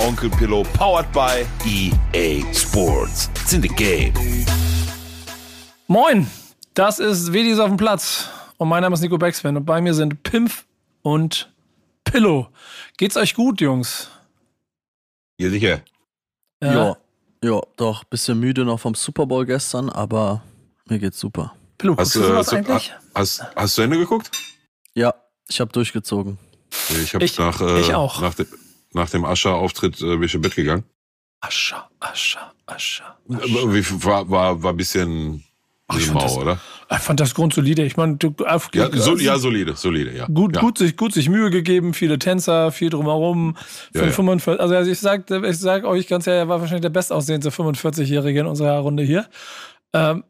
Onkel Pillow, powered by EA Sports. It's in the game. Moin, das ist Wedis auf dem Platz. Und mein Name ist Nico Backspin und bei mir sind Pimpf und Pillow. Geht's euch gut, Jungs? Ja, sicher. Ja. ja, ja, doch. Bisschen müde noch vom Super Bowl gestern, aber mir geht's super. Pillow, hast, du was eigentlich? Hast, hast du Ende geguckt? Ja, ich habe durchgezogen. Ich habe nach, äh, ich auch. nach, de, nach dem Ascher-Auftritt äh, bin ich im Bett gegangen. Ascher, Ascher, Ascher. Ascher. Wie, war, war, war ein bisschen Ach, ich Mau, das, oder? Ich fand das grundsolide. Ich meine, ja, so, ja, solide, solide, ja. Gut, ja. gut, sich, gut sich Mühe gegeben, viele Tänzer, viel drumherum. Ja, ja. 45, also ich sag, ich sag euch ganz ehrlich, er war wahrscheinlich der bestaussehendste 45-Jährige in unserer Runde hier. Ähm,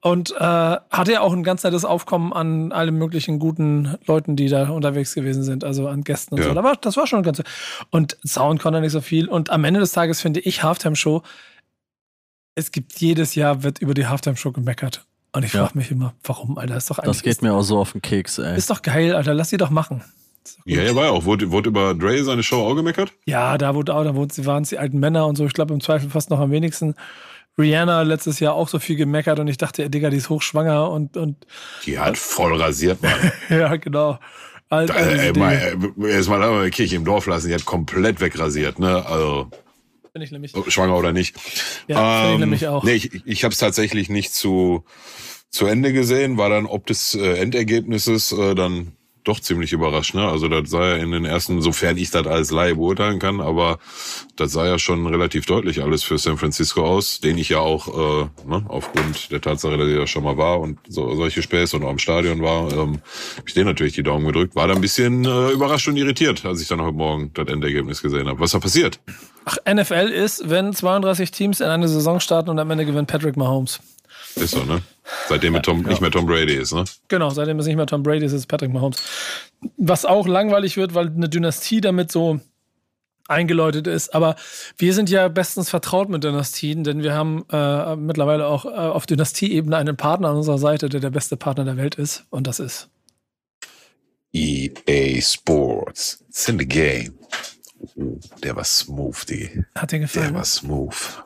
und äh, hatte ja auch ein ganz nettes Aufkommen an allen möglichen guten Leuten, die da unterwegs gewesen sind, also an Gästen und ja. so. Das war, das war schon ganz. Und Sound konnte nicht so viel. Und am Ende des Tages finde ich Halftime Show. Es gibt jedes Jahr wird über die Halftime Show gemeckert. Und ich frage mich immer, warum, Alter? Ist doch das geht mir auch so auf den Keks, ey. Ist doch geil, Alter. Lass sie doch machen. Ja, ja, war ja auch. Wurde, wurde über Dre seine Show auch gemeckert? Ja, da wurde auch, da waren es die alten Männer und so. Ich glaube im Zweifel fast noch am wenigsten. Rihanna letztes Jahr auch so viel gemeckert und ich dachte, ey, Digga, die ist hochschwanger und. und die hat voll rasiert, Mann. ja, genau. Alt, da, ey, mal, erst mal eine Kirche im Dorf lassen, die hat komplett wegrasiert, ne? Also. Bin ich nämlich. Schwanger oder nicht. Ja, ähm, ich nämlich auch. Nee, ich, ich habe es tatsächlich nicht zu, zu Ende gesehen, war dann ob des äh, Endergebnisses äh, dann doch ziemlich überrascht. Ne? Also das sah ja in den ersten, sofern ich das als Laie beurteilen kann, aber das sah ja schon relativ deutlich alles für San Francisco aus, den ich ja auch äh, ne, aufgrund der Tatsache, dass ich ja schon mal war und so, solche Späße und auch im Stadion war, ähm, hab ich den natürlich die Daumen gedrückt. War da ein bisschen äh, überrascht und irritiert, als ich dann heute Morgen das Endergebnis gesehen habe. Was da passiert? Ach, NFL ist, wenn 32 Teams in eine Saison starten und am Ende gewinnt Patrick Mahomes. Ist so, ne? Seitdem ja, Tom, ja. nicht mehr Tom Brady ist, ne? Genau, seitdem es nicht mehr Tom Brady ist, ist es Patrick Mahomes. Was auch langweilig wird, weil eine Dynastie damit so eingeläutet ist. Aber wir sind ja bestens vertraut mit Dynastien, denn wir haben äh, mittlerweile auch äh, auf Dynastieebene einen Partner an unserer Seite, der der beste Partner der Welt ist. Und das ist EA Sports. It's in the game. Oh, der war smooth, die. Hat dir gefallen? Der war smooth.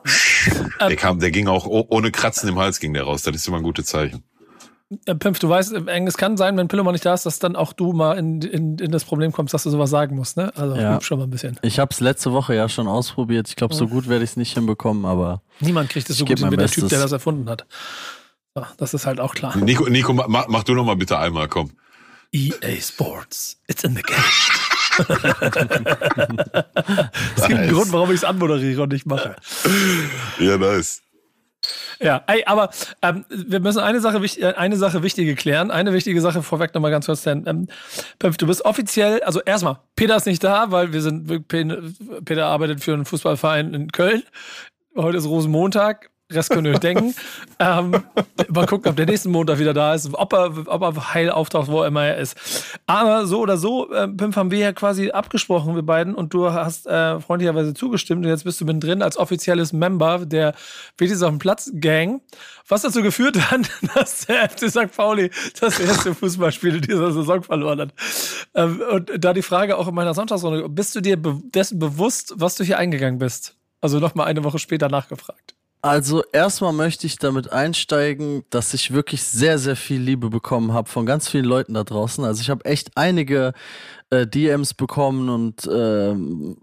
der kam, der ging auch ohne Kratzen im Hals ging der raus. Das ist immer ein gutes Zeichen. Äh, Pimpf, du weißt, äh, es kann sein, wenn Pillow nicht da ist, dass dann auch du mal in, in, in das Problem kommst, dass du sowas sagen musst, ne? Also ja. schon mal ein bisschen. Ich habe es letzte Woche ja schon ausprobiert. Ich glaube, so gut werde ich es nicht hinbekommen, aber. Niemand kriegt es so gut hin wie der Typ, der das erfunden hat. Das ist halt auch klar. Nico, Nico mach, mach du noch mal bitte einmal, komm. EA Sports, it's in the game. es gibt einen Grund, warum ich es anmoderiere und nicht mache. Ja, nice. Ja, ey, aber ähm, wir müssen eine Sache, äh, eine Sache wichtige klären. Eine wichtige Sache vorweg nochmal ganz kurz. Denn, ähm, du bist offiziell, also erstmal, Peter ist nicht da, weil wir sind, Peter arbeitet für einen Fußballverein in Köln. Heute ist Rosenmontag. Rest könnt ihr euch denken. ähm, mal gucken, ob der nächsten Montag wieder da ist, ob er, ob er heil auftaucht, wo er immer er ist. Aber so oder so, äh, Pimp, haben wir ja quasi abgesprochen, wir beiden, und du hast äh, freundlicherweise zugestimmt und jetzt bist du mit drin als offizielles Member der Wichtig auf dem Platz Gang. Was dazu geführt hat, dass der FC St. Pauli das erste Fußballspiel dieser Saison verloren hat. Ähm, und da die Frage auch in meiner Sonntagsrunde, bist du dir be dessen bewusst, was du hier eingegangen bist? Also nochmal eine Woche später nachgefragt. Also erstmal möchte ich damit einsteigen, dass ich wirklich sehr, sehr viel Liebe bekommen habe von ganz vielen Leuten da draußen. Also ich habe echt einige äh, DMs bekommen und äh,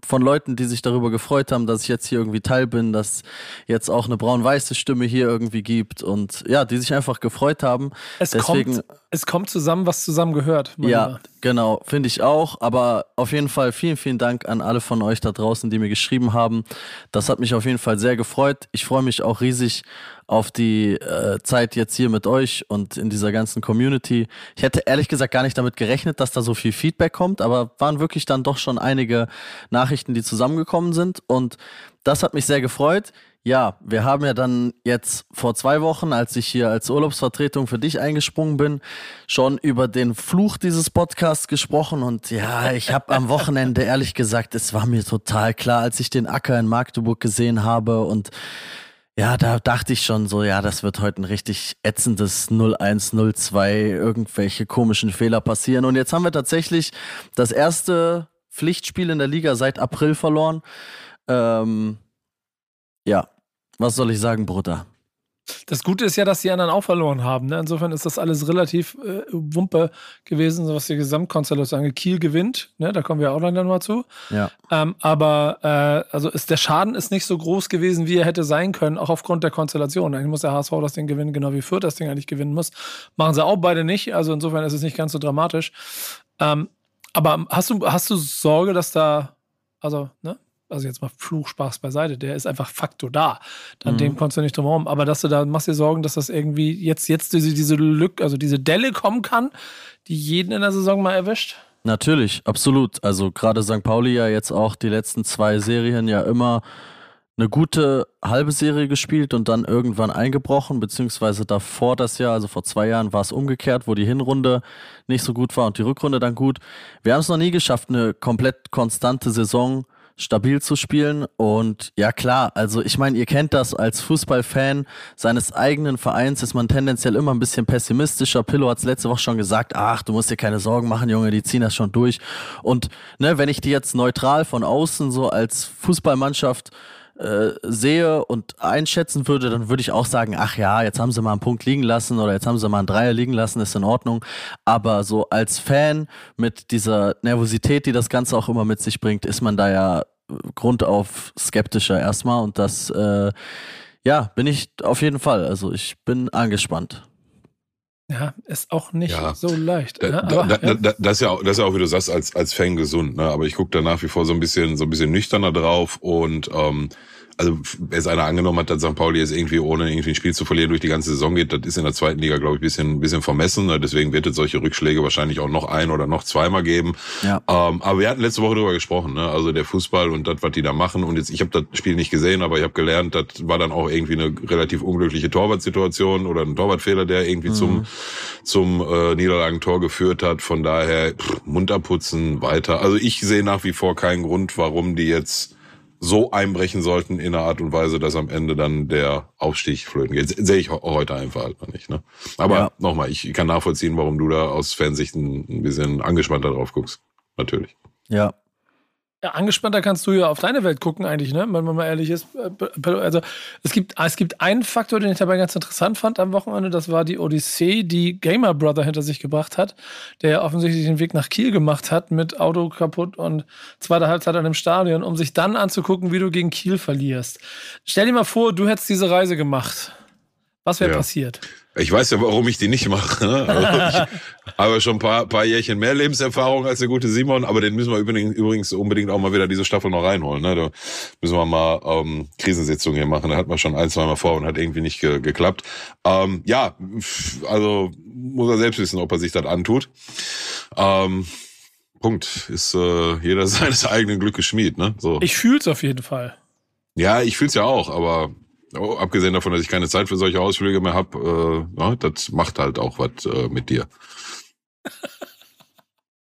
von Leuten, die sich darüber gefreut haben, dass ich jetzt hier irgendwie Teil bin, dass jetzt auch eine braun-weiße Stimme hier irgendwie gibt und ja, die sich einfach gefreut haben. Es, Deswegen, kommt, es kommt zusammen, was zusammen gehört. Ja, Lieber. genau, finde ich auch. Aber auf jeden Fall vielen, vielen Dank an alle von euch da draußen, die mir geschrieben haben. Das hat mich auf jeden Fall sehr gefreut. Ich freue mich auch riesig auf die äh, Zeit jetzt hier mit euch und in dieser ganzen Community. Ich hätte ehrlich gesagt gar nicht damit gerechnet, dass da so viel Feedback kommt, aber waren wirklich dann doch schon einige Nachrichten, die zusammengekommen sind und das hat mich sehr gefreut. Ja, wir haben ja dann jetzt vor zwei Wochen, als ich hier als Urlaubsvertretung für dich eingesprungen bin, schon über den Fluch dieses Podcasts gesprochen. Und ja, ich habe am Wochenende ehrlich gesagt, es war mir total klar, als ich den Acker in Magdeburg gesehen habe und ja, da dachte ich schon so, ja, das wird heute ein richtig ätzendes 0-1-0-2, irgendwelche komischen Fehler passieren. Und jetzt haben wir tatsächlich das erste Pflichtspiel in der Liga seit April verloren. Ähm, ja, was soll ich sagen, Bruder? Das Gute ist ja, dass die anderen auch verloren haben. Ne? Insofern ist das alles relativ äh, Wumpe gewesen, was die Gesamtkonstellation angeht. Kiel gewinnt, ne? da kommen wir auch dann mal zu. Ja. Ähm, aber äh, also ist, der Schaden ist nicht so groß gewesen, wie er hätte sein können, auch aufgrund der Konstellation. Eigentlich muss der HSV das Ding gewinnen, genau wie Fürth das Ding eigentlich gewinnen muss. Machen sie auch beide nicht. Also insofern ist es nicht ganz so dramatisch. Ähm, aber hast du, hast du Sorge, dass da, also, ne? Also jetzt mal Fluchspaß beiseite, der ist einfach Faktor da. An mhm. dem kommst du nicht drum herum. Aber dass du da machst dir Sorgen, dass das irgendwie jetzt, jetzt diese, diese Lücke, also diese Delle kommen kann, die jeden in der Saison mal erwischt? Natürlich, absolut. Also gerade St. Pauli ja jetzt auch die letzten zwei Serien ja immer eine gute halbe Serie gespielt und dann irgendwann eingebrochen, beziehungsweise davor das Jahr, also vor zwei Jahren, war es umgekehrt, wo die Hinrunde nicht so gut war und die Rückrunde dann gut. Wir haben es noch nie geschafft, eine komplett konstante Saison stabil zu spielen. Und ja klar, also ich meine, ihr kennt das als Fußballfan seines eigenen Vereins ist man tendenziell immer ein bisschen pessimistischer. Pillow hat es letzte Woche schon gesagt, ach, du musst dir keine Sorgen machen, Junge, die ziehen das schon durch. Und ne, wenn ich die jetzt neutral von außen so als Fußballmannschaft äh, sehe und einschätzen würde, dann würde ich auch sagen, ach ja, jetzt haben sie mal einen Punkt liegen lassen oder jetzt haben sie mal einen Dreier liegen lassen, ist in Ordnung. Aber so als Fan mit dieser Nervosität, die das Ganze auch immer mit sich bringt, ist man da ja grundauf skeptischer erstmal und das, äh, ja, bin ich auf jeden Fall. Also ich bin angespannt. Ja, ist auch nicht ja. so leicht. Da, ne? Aber, da, ja. Da, das, ist ja auch, das ist ja auch, wie du sagst, als, als Fan gesund. Ne? Aber ich gucke da nach wie vor so ein bisschen, so ein bisschen nüchterner drauf und ähm, also wer es einer angenommen hat, dass St. Pauli jetzt irgendwie ohne irgendwie ein Spiel zu verlieren durch die ganze Saison geht, das ist in der zweiten Liga, glaube ich, ein bisschen, bisschen vermessen. Ne? Deswegen wird es solche Rückschläge wahrscheinlich auch noch ein oder noch zweimal geben. Ja. Ähm, aber wir hatten letzte Woche darüber gesprochen, ne? also der Fußball und das, was die da machen. Und jetzt, ich habe das Spiel nicht gesehen, aber ich habe gelernt, das war dann auch irgendwie eine relativ unglückliche Torwartsituation oder ein Torwartfehler, der irgendwie mhm. zum, zum äh, Niederlagentor geführt hat. Von daher pff, munter putzen, weiter. Also ich sehe nach wie vor keinen Grund, warum die jetzt so einbrechen sollten in einer Art und Weise, dass am Ende dann der Aufstieg flöten geht. Sehe ich heute einfach halt noch nicht. Ne? Aber ja. nochmal, ich kann nachvollziehen, warum du da aus Fansicht ein, ein bisschen angespannter drauf guckst. Natürlich. Ja, ja, angespannter kannst du ja auf deine Welt gucken, eigentlich, ne? Wenn man mal ehrlich ist. Also es gibt, es gibt einen Faktor, den ich dabei ganz interessant fand am Wochenende, das war die Odyssee, die Gamer Brother hinter sich gebracht hat, der offensichtlich den Weg nach Kiel gemacht hat mit Auto kaputt und zweiter Halbzeit an dem Stadion, um sich dann anzugucken, wie du gegen Kiel verlierst. Stell dir mal vor, du hättest diese Reise gemacht. Was wäre ja. passiert? Ich weiß ja, warum ich die nicht mache. Ne? Also ich habe schon ein paar, paar Jährchen mehr Lebenserfahrung als der gute Simon, aber den müssen wir übrigens unbedingt auch mal wieder diese Staffel noch reinholen. Ne? Da müssen wir mal ähm, Krisensitzungen hier machen. Da hat man schon ein, zwei Mal vor und hat irgendwie nicht ge geklappt. Ähm, ja, also muss er selbst wissen, ob er sich das antut. Ähm, Punkt. Ist äh, jeder seines eigenen Glückes Schmied. Ne? So. Ich fühl's auf jeden Fall. Ja, ich fühl's ja auch, aber Oh, abgesehen davon, dass ich keine Zeit für solche Ausflüge mehr habe, äh, ja, das macht halt auch was äh, mit dir.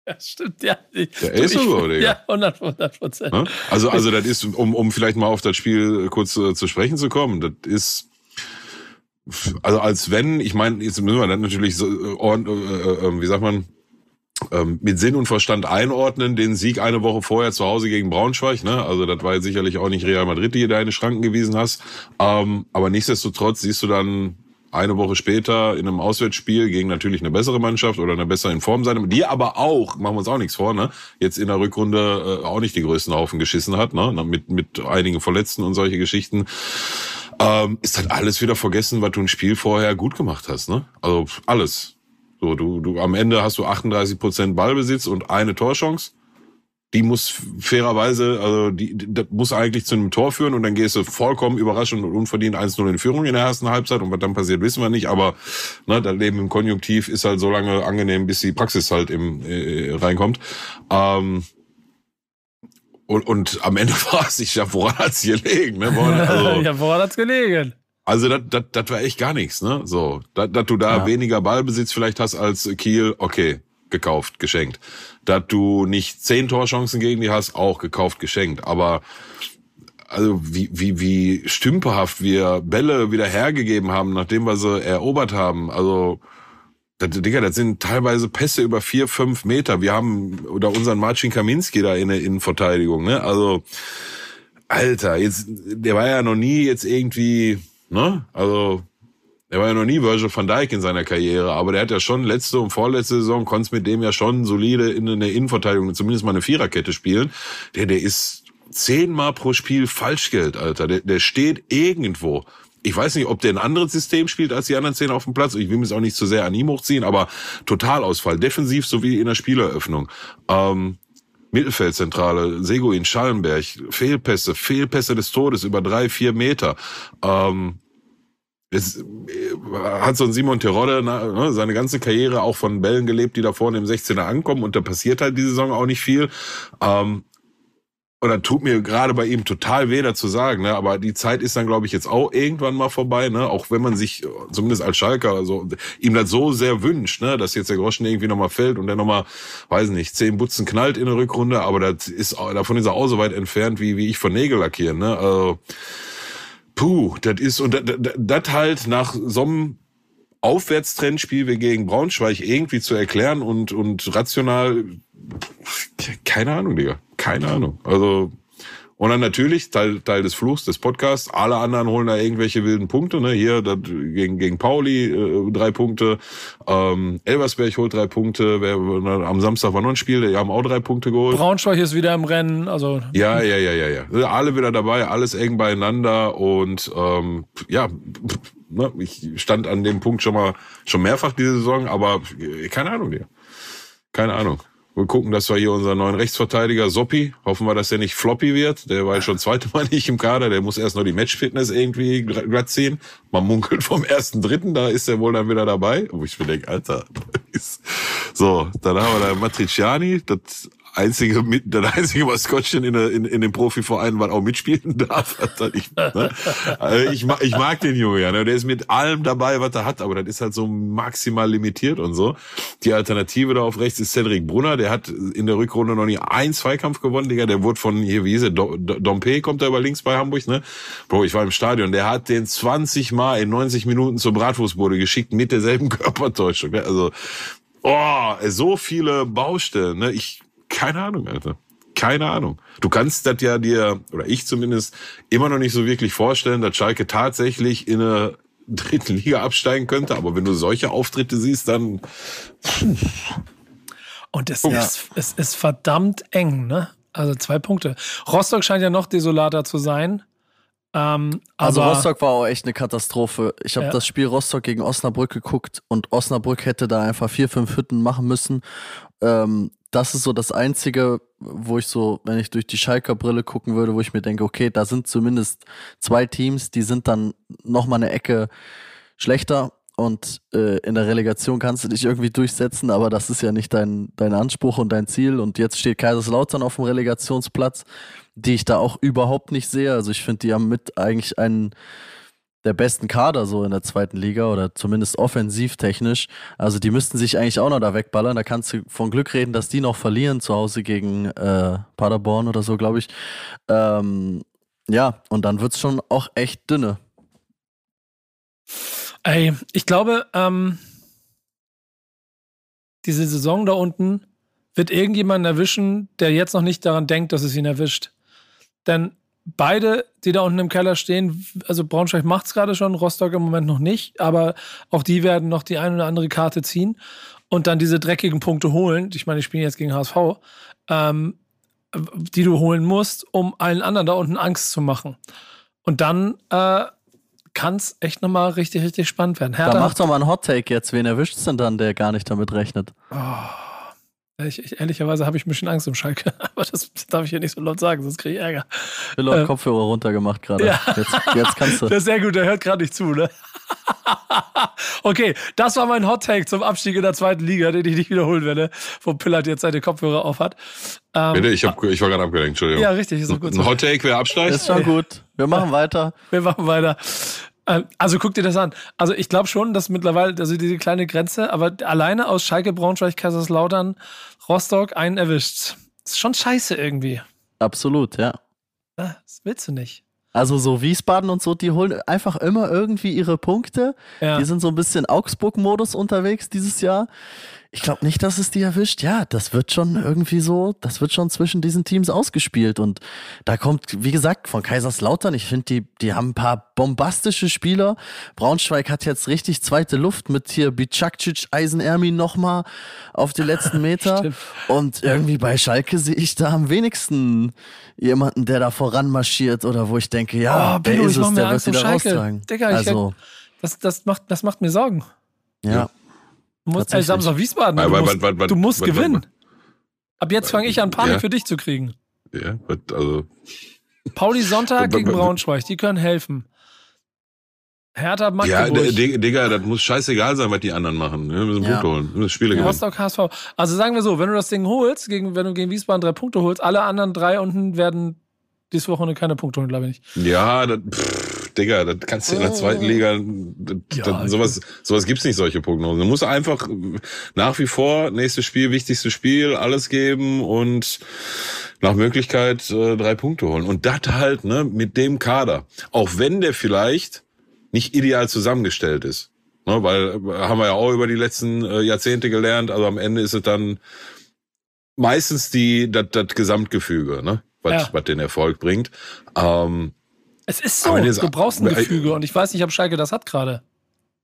Ja, stimmt, ja. Ich, ja, ist so, Digga. Ja, 100 Prozent. Ja? Also, also, das ist, um, um vielleicht mal auf das Spiel kurz äh, zu sprechen zu kommen, das ist, also als wenn, ich meine, jetzt müssen wir dann natürlich so, äh, äh, äh, wie sagt man, ähm, mit Sinn und Verstand einordnen, den Sieg eine Woche vorher zu Hause gegen Braunschweig. Ne? Also das war jetzt sicherlich auch nicht Real Madrid, die deine Schranken gewiesen hast. Ähm, aber nichtsdestotrotz siehst du dann eine Woche später in einem Auswärtsspiel gegen natürlich eine bessere Mannschaft oder eine bessere in Form sein, die aber auch, machen wir uns auch nichts vor, ne, jetzt in der Rückrunde äh, auch nicht die größten Haufen geschissen hat, ne, mit, mit einigen Verletzten und solche Geschichten. Ähm, ist halt alles wieder vergessen, was du ein Spiel vorher gut gemacht hast, ne? Also alles. So, du, du, am Ende hast du 38 Prozent Ballbesitz und eine Torchance. Die muss fairerweise, also die, das muss eigentlich zu einem Tor führen und dann gehst du vollkommen überraschend und unverdient 1-0 in Führung in der ersten Halbzeit und was dann passiert, wissen wir nicht, aber ne, das Leben im Konjunktiv ist halt so lange angenehm, bis die Praxis halt im, äh, reinkommt. Ähm, und, und am Ende war es nicht, ja, woran hat's gelegen? Ne? Also, ja, woran hat's gelegen? Also das, das, war echt gar nichts, ne? So, dass, dass du da ja. weniger Ballbesitz vielleicht hast als Kiel, okay, gekauft, geschenkt. Dass du nicht zehn Torchancen gegen die hast, auch gekauft, geschenkt. Aber also wie, wie, wie stümperhaft wir Bälle wieder hergegeben haben, nachdem wir sie erobert haben. Also, das, Digga, das sind teilweise Pässe über vier, fünf Meter. Wir haben oder unseren Marcin Kaminski da in der Innenverteidigung, ne? Also, Alter, jetzt, der war ja noch nie jetzt irgendwie Ne? Also, er war ja noch nie Virgil van Dijk in seiner Karriere, aber der hat ja schon letzte und vorletzte Saison, konnte mit dem ja schon solide in der Innenverteidigung, zumindest mal eine Viererkette spielen. Der, der ist zehnmal pro Spiel Falschgeld, Alter. Der, der steht irgendwo. Ich weiß nicht, ob der ein anderes System spielt als die anderen zehn auf dem Platz. Ich will mich auch nicht zu sehr an ihm hochziehen, aber Totalausfall. Defensiv sowie in der Spieleröffnung. Ähm, Mittelfeldzentrale, Seguin, Schallenberg, Fehlpässe, Fehlpässe des Todes über drei, vier Meter. Ähm, es äh, hat so ein Simon Terodde ne, seine ganze Karriere auch von Bällen gelebt, die da vorne im 16er ankommen und da passiert halt die Saison auch nicht viel. Ähm, dann tut mir gerade bei ihm total weh, dazu sagen, ne? aber die Zeit ist dann, glaube ich, jetzt auch irgendwann mal vorbei, ne? auch wenn man sich, zumindest als Schalker, also, ihm das so sehr wünscht, ne? dass jetzt der Groschen irgendwie nochmal fällt und der nochmal, weiß nicht, zehn Butzen knallt in der Rückrunde, aber das ist, davon ist er auch so weit entfernt, wie, wie ich von Nägel lackieren. Ne? Also, puh, das ist, und das halt nach so einem Aufwärtstrendspiel wie gegen Braunschweig irgendwie zu erklären und, und rational, keine Ahnung, Digga. Keine Ahnung. Also, und dann natürlich, Teil, Teil des Fluchs des Podcasts, alle anderen holen da irgendwelche wilden Punkte. Ne? Hier dat, gegen, gegen Pauli äh, drei Punkte, ähm, Elversberg holt drei Punkte, Wer, am Samstag war noch ein Spiel, die haben auch drei Punkte geholt. Braunschweig ist wieder im Rennen. also Ja, ja, ja, ja, ja. Alle wieder dabei, alles eng beieinander und ähm, ja, ne, ich stand an dem Punkt schon mal schon mehrfach diese Saison, aber äh, keine Ahnung dir. Keine Ahnung. Wir gucken, dass wir hier unseren neuen Rechtsverteidiger Soppi, hoffen wir, dass der nicht floppy wird. Der war ja schon zweite Mal nicht im Kader. Der muss erst noch die Matchfitness irgendwie glatt ziehen. Man munkelt vom ersten Dritten, da ist er wohl dann wieder dabei. Wo ich mir denke, Alter. so, dann haben wir da Matriciani, das einzige, das einzige Maskottchen in, in, in dem Profiverein, was auch mitspielen darf. Ich, ne? Also ich, mag, ich mag den Junge ja. Ne? Der ist mit allem dabei, was er hat, aber das ist halt so maximal limitiert und so. Die Alternative da auf rechts ist Cedric Brunner, der hat in der Rückrunde noch nie einen Zweikampf gewonnen, Digga. Der wurde von, hier, wie hieß er, Dompe kommt da über links bei Hamburg, ne? Bro, ich war im Stadion, der hat den 20 Mal in 90 Minuten zur Bratwurstbude geschickt mit derselben Körpertäuschung. Ne? Also, oh, so viele Baustellen, ne? Ich, keine Ahnung, Alter. Keine Ahnung. Du kannst das ja dir, oder ich zumindest, immer noch nicht so wirklich vorstellen, dass Schalke tatsächlich in eine dritten Liga absteigen könnte. Aber wenn du solche Auftritte siehst, dann. Und es, ja. ist, es ist verdammt eng, ne? Also zwei Punkte. Rostock scheint ja noch desolater zu sein. Ähm, also Rostock war auch echt eine Katastrophe. Ich habe ja. das Spiel Rostock gegen Osnabrück geguckt und Osnabrück hätte da einfach vier, fünf Hütten machen müssen. Ähm, das ist so das Einzige, wo ich so, wenn ich durch die Schalker Brille gucken würde, wo ich mir denke, okay, da sind zumindest zwei Teams, die sind dann nochmal eine Ecke schlechter und äh, in der Relegation kannst du dich irgendwie durchsetzen, aber das ist ja nicht dein, dein Anspruch und dein Ziel. Und jetzt steht Kaiserslautern auf dem Relegationsplatz, die ich da auch überhaupt nicht sehe. Also ich finde, die haben mit eigentlich einen der besten Kader so in der zweiten Liga oder zumindest offensivtechnisch. Also die müssten sich eigentlich auch noch da wegballern. Da kannst du von Glück reden, dass die noch verlieren zu Hause gegen äh, Paderborn oder so, glaube ich. Ähm, ja, und dann wird es schon auch echt dünne. Ey, ich glaube, ähm, diese Saison da unten wird irgendjemanden erwischen, der jetzt noch nicht daran denkt, dass es ihn erwischt. Denn beide, die da unten im Keller stehen, also Braunschweig macht es gerade schon, Rostock im Moment noch nicht, aber auch die werden noch die eine oder andere Karte ziehen und dann diese dreckigen Punkte holen. Ich meine, ich spiele jetzt gegen HSV, ähm, die du holen musst, um allen anderen da unten Angst zu machen. Und dann äh, kann es echt nochmal richtig, richtig spannend werden. Hertha da macht doch mal einen Hot Take jetzt. Wen erwischt es denn dann, der gar nicht damit rechnet? Oh. Ich, ich, ehrlicherweise habe ich ein bisschen Angst um Schalke, aber das darf ich hier nicht so laut sagen, sonst kriege ich Ärger. Phil hat ähm, Kopfhörer runtergemacht gerade. Ja. Jetzt, jetzt kannst du. Das ist sehr gut, der hört gerade nicht zu, ne? okay, das war mein Hot Take zum Abstieg in der zweiten Liga, den ich nicht wiederholen werde, wo Pillard jetzt seine Kopfhörer auf hat. Ähm, Bitte, ich, hab, ich war gerade abgelenkt, Entschuldigung. Ja, richtig, ist so gut. Ein Hot Take, wer absteigt? Ist schon gut. Wir machen weiter. Wir machen weiter. Ähm, also guck dir das an. Also ich glaube schon, dass mittlerweile, also diese kleine Grenze, aber alleine aus Schalke, Braunschweig, Kaiserslautern, Rostock einen erwischt. Ist schon scheiße irgendwie. Absolut, ja. Das willst du nicht. Also so Wiesbaden und so, die holen einfach immer irgendwie ihre Punkte. Ja. Die sind so ein bisschen Augsburg-Modus unterwegs dieses Jahr. Ich glaube nicht, dass es die erwischt. Ja, das wird schon irgendwie so, das wird schon zwischen diesen Teams ausgespielt. Und da kommt, wie gesagt, von Kaiserslautern, ich finde, die, die haben ein paar bombastische Spieler. Braunschweig hat jetzt richtig zweite Luft mit hier Bicakcic, Eisenermin nochmal auf die letzten Meter. und irgendwie bei Schalke sehe ich da am wenigsten jemanden, der da voranmarschiert oder wo ich denke, ja, oh, der ist es, der wird wieder raustragen. Digga, also, das, das, macht, das macht mir Sorgen. ja. ja. Du musst ey, Samstag Wiesbaden. Du musst, wat, wat, du musst wat, gewinnen. Ab jetzt fange ich an, Panik ja. für dich zu kriegen. Ja, also. Pauli Sonntag gegen Braunschweig, die können helfen. Hertha Magdeburg. Ja, Digga, das muss scheißegal sein, was die anderen machen. Wir müssen ja. Punkte holen. Wir müssen Spiele gewinnen. Rostock, HSV. Also sagen wir so, wenn du das Ding holst, gegen, wenn du gegen Wiesbaden drei Punkte holst, alle anderen drei unten werden dieses Wochenende keine Punkte holen, glaube ich nicht. Ja, das, pff, Digga, das kannst du in der zweiten oh. Liga, das, ja, das, sowas, sowas gibt's nicht, solche Prognosen. Du musst einfach nach wie vor nächstes Spiel, wichtigstes Spiel, alles geben und nach Möglichkeit äh, drei Punkte holen. Und das halt, ne, mit dem Kader. Auch wenn der vielleicht nicht ideal zusammengestellt ist. Ne, weil äh, haben wir ja auch über die letzten äh, Jahrzehnte gelernt, also am Ende ist es dann meistens die das, das Gesamtgefüge, ne? Was, ja. was den Erfolg bringt. Ähm, es ist so, du brauchst ein Gefüge und ich weiß nicht, ob Schalke das hat gerade.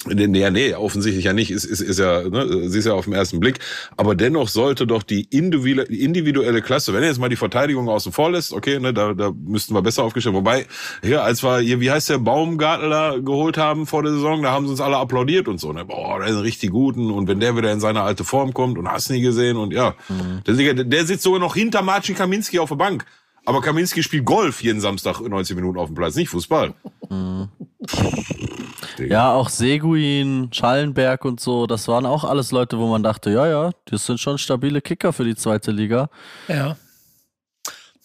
Nee, nee, offensichtlich ja nicht. Ist, ist, ist ja, ne, sie ist ja auf den ersten Blick. Aber dennoch sollte doch die individuelle, Klasse, wenn er jetzt mal die Verteidigung außen vor lässt, okay, ne, da, da müssten wir besser aufgestellt. Wobei, hier, als wir hier, wie heißt der Baumgartler geholt haben vor der Saison, da haben sie uns alle applaudiert und so. Ne? Boah, der ist ein richtig guten. Und wenn der wieder in seine alte Form kommt und hast nie gesehen und ja, mhm. der, der sitzt sogar noch hinter Marcin Kaminski auf der Bank. Aber Kaminski spielt Golf jeden Samstag 90 Minuten auf dem Platz, nicht Fußball. Mhm. ja, auch Seguin, Schallenberg und so, das waren auch alles Leute, wo man dachte, ja, ja, das sind schon stabile Kicker für die zweite Liga. Ja.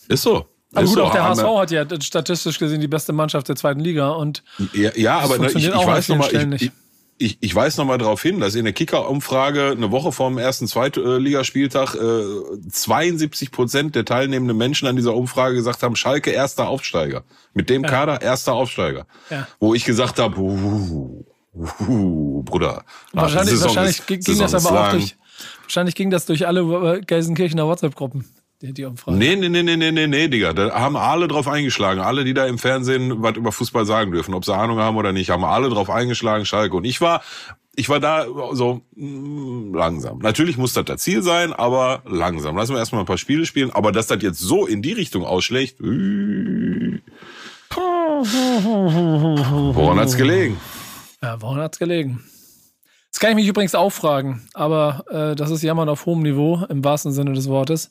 Ist so. Aber gut, so, auch der HSV hat ja statistisch gesehen die beste Mannschaft der zweiten Liga und ja, ja aber ne, ich, ich weiß noch mal, ich, ich, ich, ich weise nochmal darauf hin, dass in der Kicker-Umfrage eine Woche vor dem ersten Zweitligaspieltag äh, 72 Prozent der teilnehmenden Menschen an dieser Umfrage gesagt haben, Schalke erster Aufsteiger. Mit dem ja. Kader erster Aufsteiger. Ja. Wo ich gesagt habe, uh, uh, Bruder. Wahrscheinlich, wahrscheinlich ging Saison das aber auch durch, wahrscheinlich ging das durch alle Gelsenkirchener WhatsApp-Gruppen die, Umfrage. Nee, nee, nee, nee, nee, nee, nee, Digga. Da haben alle drauf eingeschlagen. Alle, die da im Fernsehen was über Fußball sagen dürfen, ob sie Ahnung haben oder nicht, haben alle drauf eingeschlagen, Schalke. Und ich war, ich war da so mh, mm, langsam. Natürlich muss das das Ziel sein, aber langsam. Lassen wir erstmal ein paar Spiele spielen. Aber dass das jetzt so in die Richtung ausschlägt, äh, woran hat's gelegen? Ja, woran hat's gelegen? Das kann ich mich übrigens auch fragen, aber äh, das ist Jammern auf hohem Niveau, im wahrsten Sinne des Wortes,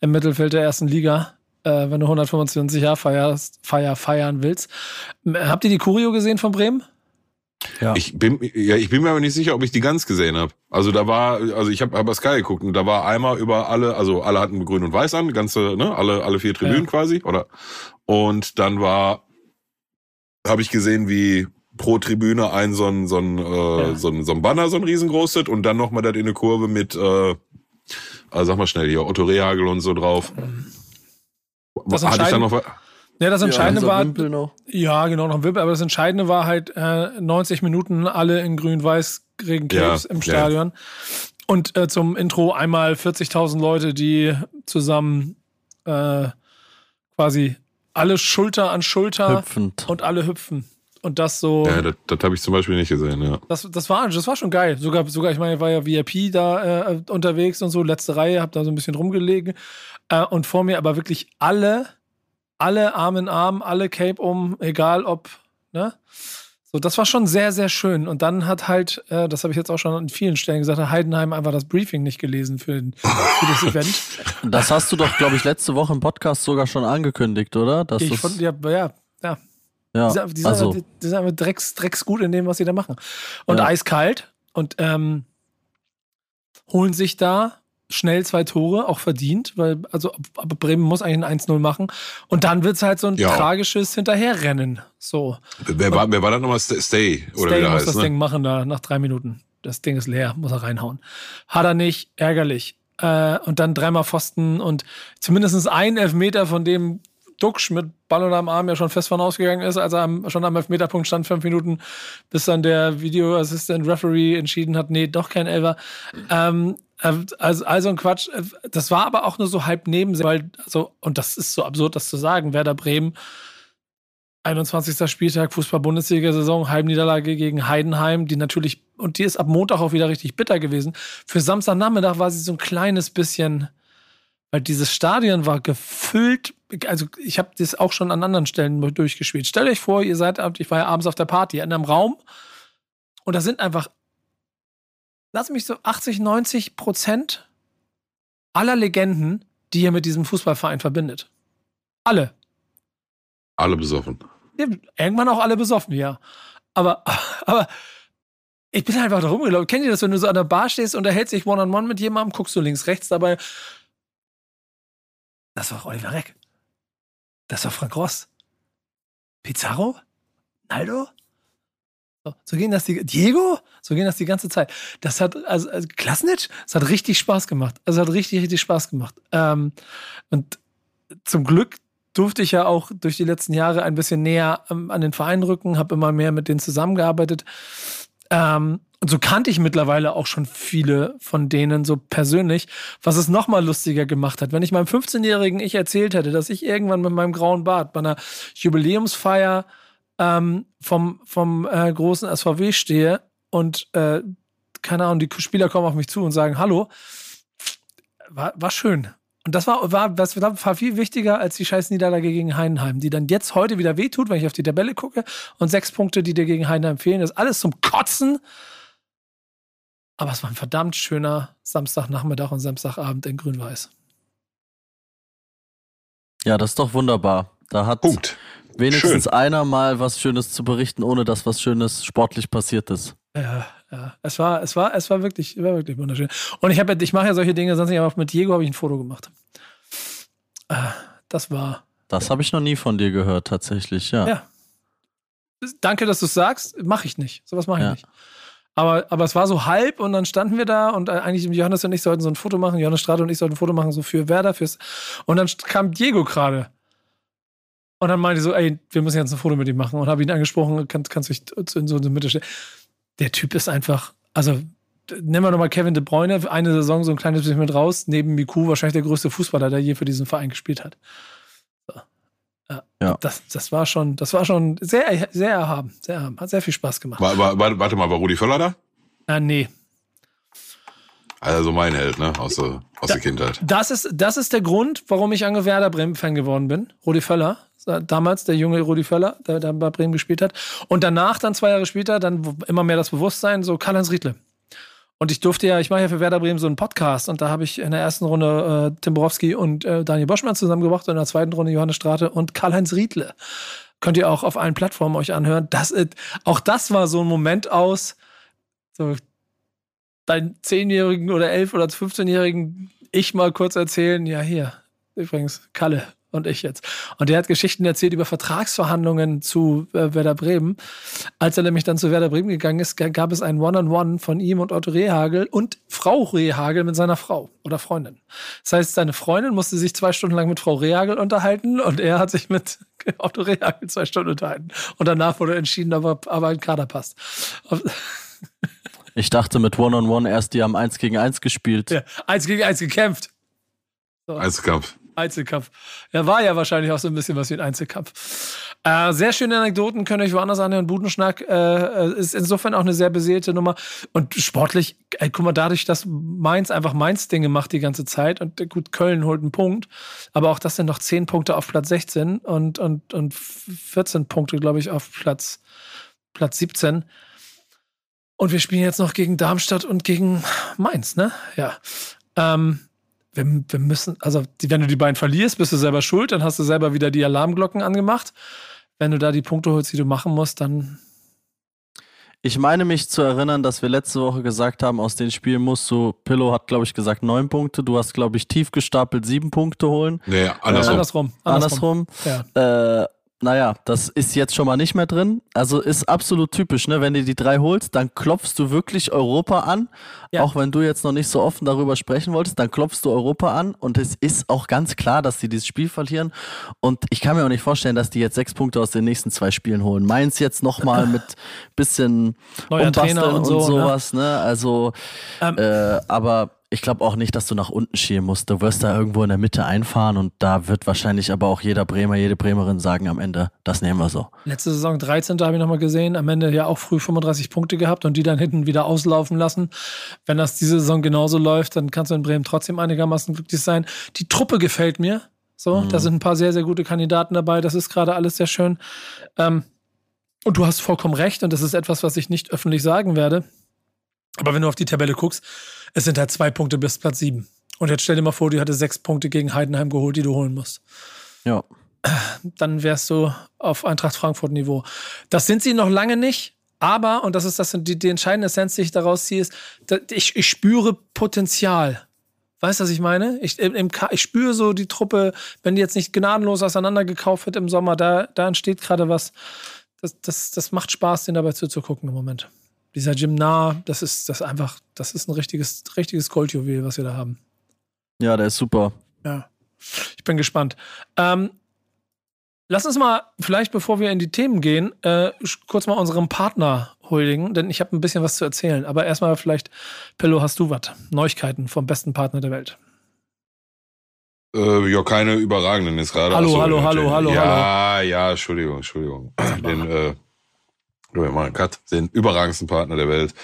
im Mittelfeld der ersten Liga, äh, wenn du 125 Jahre feierst, Feier feiern willst. Habt ihr die Kurio gesehen von Bremen? Ja. Ich bin ja, ich bin mir aber nicht sicher, ob ich die ganz gesehen habe. Also da war, also ich habe aber Sky geguckt und da war einmal über alle, also alle hatten grün und weiß an, ganze, ne, alle alle vier Tribünen ja. quasi, oder? Und dann war habe ich gesehen, wie pro Tribüne ein so ein, so ein, äh, ja. so ein, so ein Banner, so ein riesengroßes und dann nochmal das in eine Kurve mit, äh, also sag mal schnell hier, Otto Rehagel und so drauf. Das Hatte ich da noch ja, das Entscheidende ja, war. Noch. Ja, genau, noch ein Wimpel, aber das Entscheidende war halt äh, 90 Minuten alle in grün-weiß Regenkrebs ja, im Stadion. Ja. Und äh, zum Intro einmal 40.000 Leute, die zusammen äh, quasi alle Schulter an Schulter Hüpfend. und alle hüpfen. Und das so. Ja, das, das habe ich zum Beispiel nicht gesehen, ja. Das, das, war, das war schon geil. Sogar, sogar ich meine, ich war ja VIP da äh, unterwegs und so, letzte Reihe, hab da so ein bisschen rumgelegen. Äh, und vor mir aber wirklich alle, alle Arm in Arm, alle Cape um, egal ob, ne? So, das war schon sehr, sehr schön. Und dann hat halt, äh, das habe ich jetzt auch schon an vielen Stellen gesagt, hat Heidenheim einfach das Briefing nicht gelesen für, für das Event. Das hast du doch, glaube ich, letzte Woche im Podcast sogar schon angekündigt, oder? Dass ich von, ja, ja, ja. Ja, die, sind, die, sind also, einfach, die, die sind einfach drecks, drecks gut in dem, was sie da machen. Und Ja. eiskalt und ähm, holen sich da schnell zwei Tore, auch verdient, weil, also, aber Bremen muss eigentlich ein 1-0 machen. Und dann wird's halt so ein Ja. tragisches Hinterherrennen. So. Wer war, wer war das nochmal? Stay, Stay oder wie Stay muss heißt, das ne? Ding machen da nach drei Minuten. Das Ding ist leer, muss er reinhauen. Hat er nicht, ärgerlich. Äh, und dann dreimal Pfosten und zumindest ein Elfmeter, von dem Duxch mit Ball unterm Arm ja schon fest von ausgegangen ist, als er am, schon am Elfmeterpunkt stand, fünf Minuten, bis dann der Video Assistant Referee entschieden hat, nee, doch kein Elfer. Ähm, äh, also, also ein Quatsch. Das war aber auch nur so halb neben, weil, also, und das ist so absurd, das zu sagen, Werder Bremen 21. Spieltag Fußball-Bundesliga-Saison, Heimniederlage gegen Heidenheim, die natürlich, und die ist ab Montag auch wieder richtig bitter gewesen. Für Samstagnachmittag war sie so ein kleines bisschen, weil dieses Stadion war gefüllt, also ich habe das auch schon an anderen Stellen durchgespielt. Stellt euch vor, ihr seid, ich war ja abends auf der Party in einem Raum und da sind einfach, lass mich so 80, 90 Prozent aller Legenden, die ihr mit diesem Fußballverein verbindet. Alle. Alle besoffen. Irgendwann auch alle besoffen, ja. Aber, aber ich bin einfach da rumgelaufen. Kennt ihr das, wenn du so an der Bar stehst und erhältst dich one-on-one mit jemandem, guckst du links, rechts dabei. Das war Oliver Reck. Das war Frank Ross. Pizarro? Naldo? So, so ging das die, Diego? So ging das die ganze Zeit. Das hat, also, also Klasnitsch, das hat richtig Spaß gemacht. Also hat richtig, richtig Spaß gemacht. Ähm, und zum Glück durfte ich ja auch durch die letzten Jahre ein bisschen näher ähm, an den Verein rücken, habe immer mehr mit denen zusammengearbeitet. Ähm, und so kannte ich mittlerweile auch schon viele von denen so persönlich, was es noch mal lustiger gemacht hat. Wenn ich meinem 15-jährigen Ich erzählt hätte, dass ich irgendwann mit meinem grauen Bart bei einer Jubiläumsfeier ähm, vom, vom äh, großen SVW stehe und äh, keine Ahnung, die Spieler kommen auf mich zu und sagen Hallo, war, war schön. Und das war, war, das war viel wichtiger als die scheiß Niederlage gegen Heidenheim, die dann jetzt heute wieder wehtut, wenn ich auf die Tabelle gucke. Und sechs Punkte, die dir gegen Heidenheim fehlen, das ist alles zum Kotzen. Aber es war ein verdammt schöner Samstagnachmittag und Samstagabend in Grün-Weiß. Ja, das ist doch wunderbar. Da hat Punkt. wenigstens Schön. einer mal was Schönes zu berichten, ohne dass was Schönes sportlich passiert ist. Ja, ja. Es war, es war, es war wirklich, war wirklich wunderschön. Und ich habe, ich mache ja solche Dinge sonst nicht, aber mit Diego habe ich ein Foto gemacht. Äh, Das war, Das habe ich noch nie von dir gehört, tatsächlich, ja. Ja. danke, dass du es sagst. Mache ich nicht. Sowas mache ich Ja. nicht. Aber, aber es war so halb und dann standen wir da und äh, eigentlich Johannes und ich sollten so ein Foto machen. Johannes Strate und ich sollten ein Foto machen, so für Werder, fürs. Und dann kam Diego gerade. Und dann meinte ich so, ey, wir müssen jetzt ein Foto mit ihm machen und habe ihn angesprochen, kann, kannst du dich in so eine Mitte stellen. Der Typ ist einfach, also nehmen wir nochmal Kevin De Bruyne, eine Saison so ein kleines bisschen mit raus, neben Miku wahrscheinlich der größte Fußballer, der je für diesen Verein gespielt hat. Ja. Ja. Das, das war schon, das war schon sehr, sehr erhaben, sehr erhaben. Hat sehr viel Spaß gemacht. War, war, war, warte mal, war Rudi Völler da? Ah, nee. Also mein Held, ne? Aus der, aus der Kindheit. Das ist, das ist der Grund, warum ich Ange Werder Bremen-Fan geworden bin. Rudi Völler. Damals der junge Rudi Völler, der, der bei Bremen gespielt hat. Und danach, dann zwei Jahre später, dann immer mehr das Bewusstsein, so Karl-Heinz Riedle. Und ich durfte ja, ich mache ja für Werder Bremen so einen Podcast und da habe ich in der ersten Runde äh, Tim Borowski und äh, Daniel Boschmann zusammengebracht und in der zweiten Runde Johannes Strate und Karl-Heinz Riedle. Könnt ihr auch auf allen Plattformen euch anhören. Das, ist- auch das war so ein Moment aus, so deinen zehnjährigen oder elf oder 15-jährigen ich mal kurz erzählen, ja hier, übrigens Kalle und ich jetzt. Und der hat Geschichten erzählt über Vertragsverhandlungen zu äh, Werder Bremen. Als er nämlich dann zu Werder Bremen gegangen ist, ga- gab es ein One-on-One von ihm und Otto Rehagel und Frau Rehagel mit seiner Frau oder Freundin. Das heißt, seine Freundin musste sich zwei Stunden lang mit Frau Rehagel unterhalten und er hat sich mit Otto Rehagel zwei Stunden unterhalten. Und danach wurde entschieden, ob er aber ein Kader passt. Ich dachte mit One-on-One erst, die haben eins gegen eins gespielt. Ja, eins gegen eins gekämpft. Eiskampf. Einzelkampf. Ja, war ja wahrscheinlich auch so ein bisschen was wie ein Einzelkampf. Äh, sehr schöne Anekdoten, könnt ihr euch woanders anhören. Budenschnack äh, ist insofern auch eine sehr beseelte Nummer. Und sportlich, ey, guck mal, dadurch, dass Mainz einfach Mainz-Dinge macht die ganze Zeit und äh, gut, Köln holt einen Punkt, aber auch das sind noch 10 Punkte auf Platz 16 und, und, und 14 Punkte, glaube ich, auf Platz, Platz 17. Und wir spielen jetzt noch gegen Darmstadt und gegen Mainz, ne? Ja. Ähm, wir, wir müssen, also wenn du die beiden verlierst, bist du selber schuld, dann hast du selber wieder die Alarmglocken angemacht. wenn du da die Punkte holst, die du machen musst, dann. Ich meine mich zu erinnern, dass wir letzte Woche gesagt haben, aus den Spielen musst du, Pillow hat, glaube ich, gesagt, neun Punkte. Du hast, glaube ich, tief gestapelt sieben Punkte holen. Nee, andersrum. Äh, andersrum. Andersrum. Ja. Äh, naja, das ist jetzt schon mal nicht mehr drin. Also ist absolut typisch, ne? Wenn du die drei holst, dann klopfst du wirklich Europa an. Ja. Auch wenn du jetzt noch nicht so offen darüber sprechen wolltest, dann klopfst du Europa an. Und es ist auch ganz klar, dass sie dieses Spiel verlieren. Und ich kann mir auch nicht vorstellen, dass die jetzt sechs Punkte aus den nächsten zwei Spielen holen. Mainz jetzt nochmal mit bisschen Neuer Trainer und und, so, ne? sowas, ne? Also, Ähm, äh, aber ich glaube auch nicht, dass du nach unten schielen musst. Du wirst da irgendwo in der Mitte einfahren und da wird wahrscheinlich aber auch jeder Bremer, jede Bremerin sagen am Ende, das nehmen wir so. Letzte Saison 13. habe ich nochmal gesehen. Am Ende ja auch früh 35 Punkte gehabt und die dann hinten wieder auslaufen lassen. Wenn das diese Saison genauso läuft, dann kannst du in Bremen trotzdem einigermaßen glücklich sein. Die Truppe gefällt mir. So, da sind ein paar sehr, sehr gute Kandidaten dabei. Das ist gerade alles sehr schön. Ähm, und du hast vollkommen recht. Und das ist etwas, was ich nicht öffentlich sagen werde. Aber wenn du auf die Tabelle guckst, es sind halt zwei Punkte bis Platz sieben. Und jetzt stell dir mal vor, du hättest sechs Punkte gegen Heidenheim geholt, die du holen musst Ja. dann wärst du auf Eintracht Frankfurt Niveau. Das sind sie noch lange nicht, aber, und das ist das, die, die entscheidende Essenz, die ich daraus ziehe, ist, ich, ich spüre Potenzial. Weißt du, was ich meine? Ich, im, ich spüre so die Truppe, wenn die jetzt nicht gnadenlos auseinandergekauft wird im Sommer, da, da entsteht gerade was. Das, das, das macht Spaß, den dabei zuzugucken im Moment. Dieser Jim Nah, das ist das einfach, das ist ein richtiges, richtiges Goldjuwel, was wir da haben. Ja, der ist super. Ja. Ich bin gespannt. Ähm, lass uns mal, vielleicht bevor wir in die Themen gehen, äh, kurz mal unserem Partner huldigen, denn ich habe ein bisschen was zu erzählen. Aber erstmal vielleicht, Pillow, hast du was? Neuigkeiten vom besten Partner der Welt. Äh, ja, keine überragenden ist gerade. Hallo, Ach so, hallo, ja, hallo, den- hallo, Ja, ja, Entschuldigung, Entschuldigung. Den, äh, wir machen einen Cut. Den überragendsten Partner der Welt.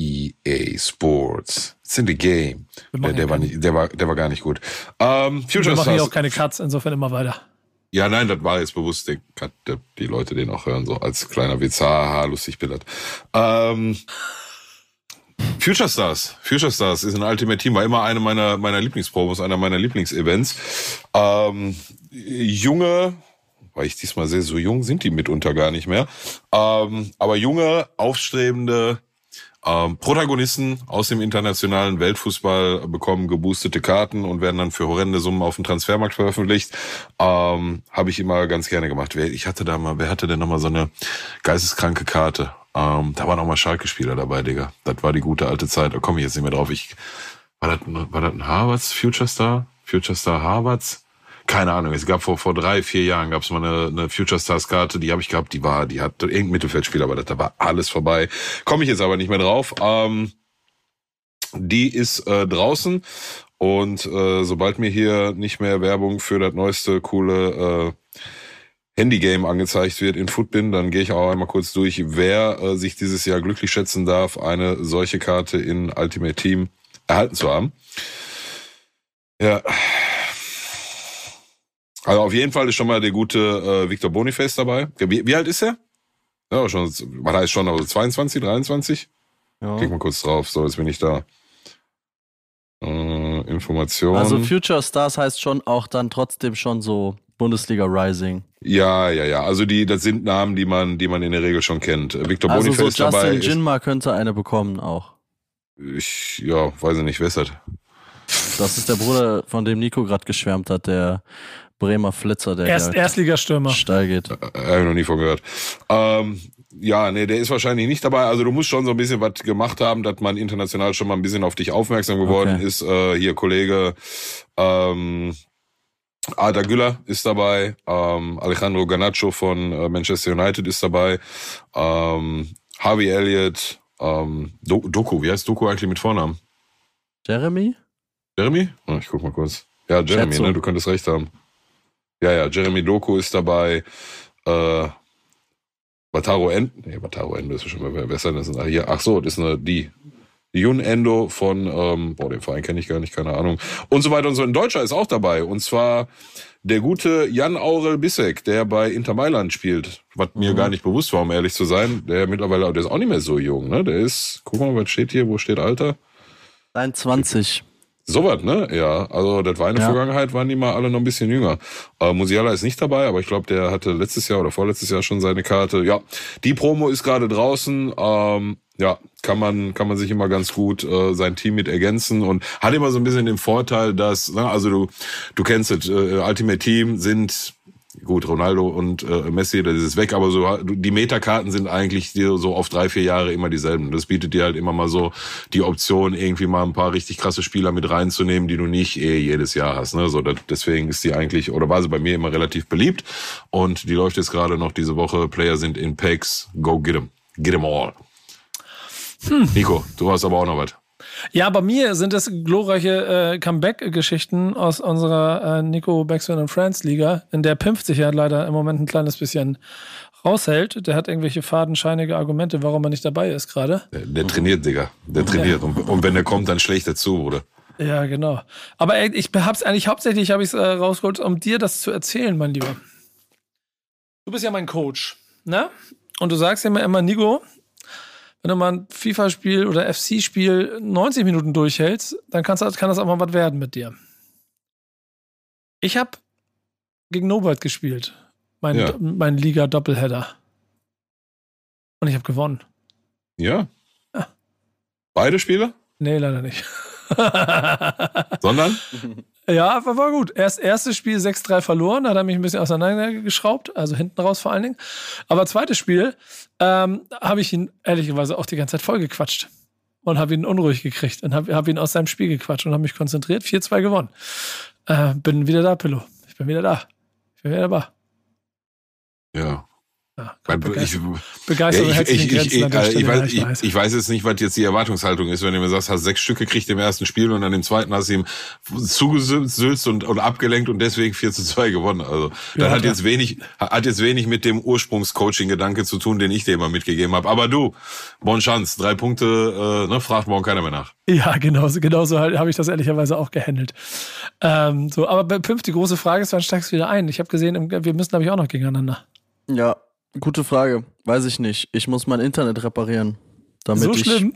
EA Sports. It's in the game. Wir Der, der, war nicht, der, war, der war gar nicht gut. Ähm, Wir Future machen hier auch Stars. keine Cuts, insofern immer weiter. Ja, nein, das war jetzt bewusst der Cut, der, die Leute den auch hören, so als kleiner Witz. Haha, lustig bildert. Ähm, Future Stars. Future Stars ist ein Ultimate Team, war immer eine meiner, meiner Lieblingspromos, einer meiner Lieblingsevents. Ähm, junge, weil ich diesmal sehe, so jung sind die mitunter gar nicht mehr. Ähm, aber junge, aufstrebende ähm, Protagonisten aus dem internationalen Weltfußball bekommen geboostete Karten und werden dann für horrende Summen auf dem Transfermarkt veröffentlicht. Ähm, Habe ich immer ganz gerne gemacht. Wer, ich hatte da mal, wer hatte denn nochmal so eine geisteskranke Karte? Ähm, da waren auch mal Schalke-Spieler dabei, Digga. Das war die gute alte Zeit. Da komme ich jetzt nicht mehr drauf. Ich, war das, ein- war das ein Harvards Future Star? Future Star Harvards? Keine Ahnung. Es gab vor, vor drei, vier Jahren gab es mal eine, eine Future Stars Karte, die habe ich gehabt, die war, die hat irgendein Mittelfeldspieler, aber da war alles vorbei. Komme ich jetzt aber nicht mehr drauf. Ähm, die ist äh, draußen und äh, sobald mir hier nicht mehr Werbung für das neueste coole äh, Handygame angezeigt wird in Footbin, dann gehe ich auch einmal kurz durch, wer äh, sich dieses Jahr glücklich schätzen darf, eine solche Karte in Ultimate Team erhalten zu haben. Ja. Also auf jeden Fall ist schon mal der gute äh, Victor Boniface dabei. Wie, wie alt ist er? Ja, schon, war er jetzt schon also 22, 23? Ja. Klick mal kurz drauf, so, jetzt bin ich da. Äh, Information. Also Future Stars heißt schon auch dann trotzdem schon so Bundesliga Rising. ja, ja, ja. Also die, das sind Namen, die man, die man in der Regel schon kennt. Victor Also so Boniface dabei. Justin Ist, Jinma könnte eine bekommen auch. ich, ja, weiß ich nicht, wer ist das? Das ist der Bruder, von dem Nico gerade geschwärmt hat, der Bremer Flitzer, der Erst, ja Erstligastürmer. steil geht. Äh, Habe ich noch nie von gehört. Ähm, ja, nee, der ist wahrscheinlich nicht dabei. Also du musst schon so ein bisschen was gemacht haben, dass man international schon mal ein bisschen auf dich aufmerksam geworden Okay. ist. Äh, hier Kollege ähm, Ada Güller ist dabei, ähm, Alejandro Garnacho von äh, Manchester United ist dabei, ähm, Harvey Elliott, ähm, Do Doku, wie heißt Doku eigentlich mit Vornamen? Jeremy? Jeremy? Oh, ich guck mal kurz. Ja, Jeremy, Schätzung. ne? Du könntest recht haben. Ja, ja, Jeremy Doku ist dabei. Äh, Bataro Endo. Nee, Bataro Endo ist schon mal besser. Das sind alle hier. Ach so, das ist eine, die. Yun Endo von, ähm, boah, den Verein kenne ich gar nicht, keine Ahnung. Und so weiter und so. Ein Deutscher ist auch dabei. Und zwar der gute Jan Aurel Bissek, der bei Inter Mailand spielt. Was mir Mhm. gar nicht bewusst war, um ehrlich zu sein. Der mittlerweile, der ist auch nicht mehr so jung, ne? Der ist, guck mal, was steht hier? Wo steht Alter? 23. Sowas, ne? Ja, also das war in der Ja. Vergangenheit, waren die mal alle noch ein bisschen jünger. Äh, Musiala ist nicht dabei, aber ich glaube, der hatte letztes Jahr oder vorletztes Jahr schon seine Karte. Ja, die Promo ist gerade draußen. Ähm, ja, kann man kann man sich immer ganz gut äh, sein Team mit ergänzen und hat immer so ein bisschen den Vorteil, dass, ne, also du du kennst es, äh, Ultimate Team sind Gut, Ronaldo und äh, Messi, das ist weg, aber so die Metakarten sind eigentlich so auf drei, vier Jahre immer dieselben. Das bietet dir halt immer mal so die Option, irgendwie mal ein paar richtig krasse Spieler mit reinzunehmen, die du nicht eh jedes Jahr hast. Ne? So, das, deswegen ist die eigentlich, oder war sie bei mir immer relativ beliebt. Und die läuft jetzt gerade noch diese Woche. Player sind in Packs. Go get 'em. Get 'em all. Nico, du hast aber auch noch was. Ja, bei mir sind es glorreiche äh, Comeback-Geschichten aus unserer äh, Nico Baxter und Friends Liga, in der Pimpf sich ja leider im Moment ein kleines bisschen raushält. Der hat irgendwelche fadenscheinige Argumente, warum er nicht dabei ist gerade. Der, der trainiert, Digga. Der trainiert. Und, und wenn der kommt, dann schlägt er zu, oder? Ja, genau. Aber ich hab's eigentlich hauptsächlich habe ich es äh, rausgeholt, um dir das zu erzählen, mein Lieber. Du bist ja mein Coach, ne? Und du sagst ja immer, immer Nico, wenn du mal ein FIFA-Spiel oder FC-Spiel 90 Minuten durchhältst, dann kannst, du- kann das auch mal was werden mit dir. Ich habe gegen Nobert gespielt, mein, Ja. mein Liga-Doppelheader. Und ich habe gewonnen. Ja. Ja. Beide Spieler? Nee, leider nicht. Sondern? Ja, war gut. Erst erstes Spiel 6-3 verloren, da hat er mich ein bisschen auseinandergeschraubt, also hinten raus vor allen Dingen. Aber zweites Spiel ähm, habe ich ihn ehrlicherweise auch die ganze Zeit vollgequatscht und habe ihn unruhig gekriegt und habe hab ihn aus seinem Spiel gequatscht und habe mich konzentriert. 4-2 gewonnen. Äh, bin wieder da, Pillow. Ich bin wieder da. Ich bin wieder dabei. Ja. Ja, Mein- Begeisterung, Ich, Begeisterung Ja, ich, ich, ich, Grenzen ich, äh, ich, weiß, ja, ich, ich weiß jetzt nicht, was jetzt die Erwartungshaltung ist, wenn du mir sagst, hast sechs Stück gekriegt im ersten Spiel und dann im zweiten hast du ihm zugesülzt und, und abgelenkt und deswegen 4 zu 2 gewonnen. Also das Ja, hat klar. jetzt wenig, hat jetzt wenig mit dem Ursprungscoaching-Gedanke zu tun, den ich dir immer mitgegeben habe. Aber du, Bon Chance, drei Punkte, äh, ne, fragt morgen keiner mehr nach. Ja, genauso, genauso halt, habe ich das ehrlicherweise auch gehandelt. Ähm, so, aber bei Pimpf, die große Frage ist, wann steigst du wieder ein? Ich habe gesehen, wir müssen, glaube ich, auch noch gegeneinander. Ja, gute Frage. Weiß ich nicht. Ich muss mein Internet reparieren. Damit so ich, schlimm?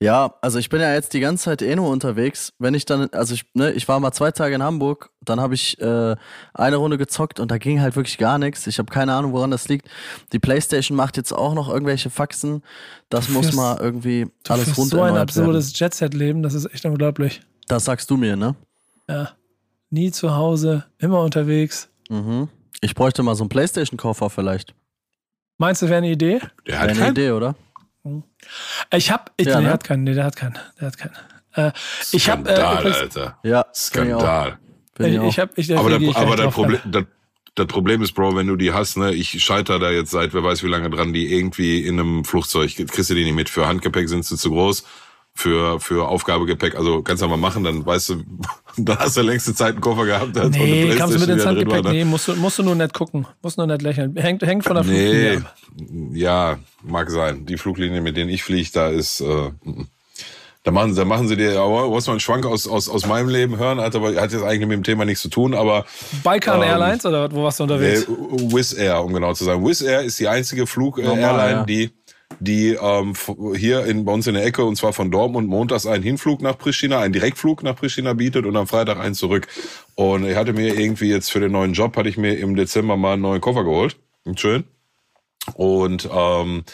Ja, also ich bin ja jetzt die ganze Zeit eh nur unterwegs. Wenn ich dann, also ich, ne, ich war mal zwei Tage in Hamburg, dann habe ich äh, eine Runde gezockt und da ging halt wirklich gar nichts. Ich habe keine Ahnung, woran das liegt. Die Playstation macht jetzt auch noch irgendwelche Faxen. Das Du muss führst- mal irgendwie alles rund so ein absurdes Jet-Set-Leben, das ist echt unglaublich. Das sagst du mir, ne? Ja. Nie zu Hause, immer unterwegs. Mhm. Ich bräuchte mal so einen Playstation-Koffer vielleicht. Meinst du, wäre eine Idee? Der Wäre hat eine keinen. Idee, oder? Ich hab, ich, Ja, nee, ne? der hat keinen, nee, der hat keinen, der hat keinen. Äh, ich hab, äh, Alter. Ja, Skandal. Bin ich, ich, auch. ich hab, ich, Aber, das, aber Problem, das, das Problem ist, Bro, wenn du die hast, ne, ich scheiter da jetzt seit wer weiß wie lange dran, die irgendwie in einem Flugzeug, kriegst du die nicht mit. Für Handgepäck sind sie zu groß, für, für Aufgabegepäck, also kannst du mal machen, dann weißt du, dann hast du längste Zeit einen Koffer gehabt. als Nee, kannst du mit ins Handgepäck war, ne? nehmen, musst du, musst du nur nett gucken, musst nur nett lächeln. Hängt, hängt von der Fluglinie Nee, ab. ja, mag sein. Die Fluglinie, mit denen ich fliege, da ist, äh, da machen, da machen sie dir, aber du musst mal einen Schwank aus, aus, aus meinem Leben hören, hat aber, hat jetzt eigentlich mit dem Thema nichts zu tun, aber Balkan Ähm, Airlines oder wo warst du unterwegs? äh, Wizz Air, um genau zu sagen. Wizz Air ist die einzige Flug-Airline, ja. die die ähm, hier in, bei uns in der Ecke, und zwar von Dortmund, montags einen Hinflug nach Pristina, einen Direktflug nach Pristina bietet und am Freitag einen zurück. Und ich hatte mir irgendwie jetzt für den neuen Job, hatte ich mir im Dezember mal einen neuen Koffer geholt. Schön. Und ähm,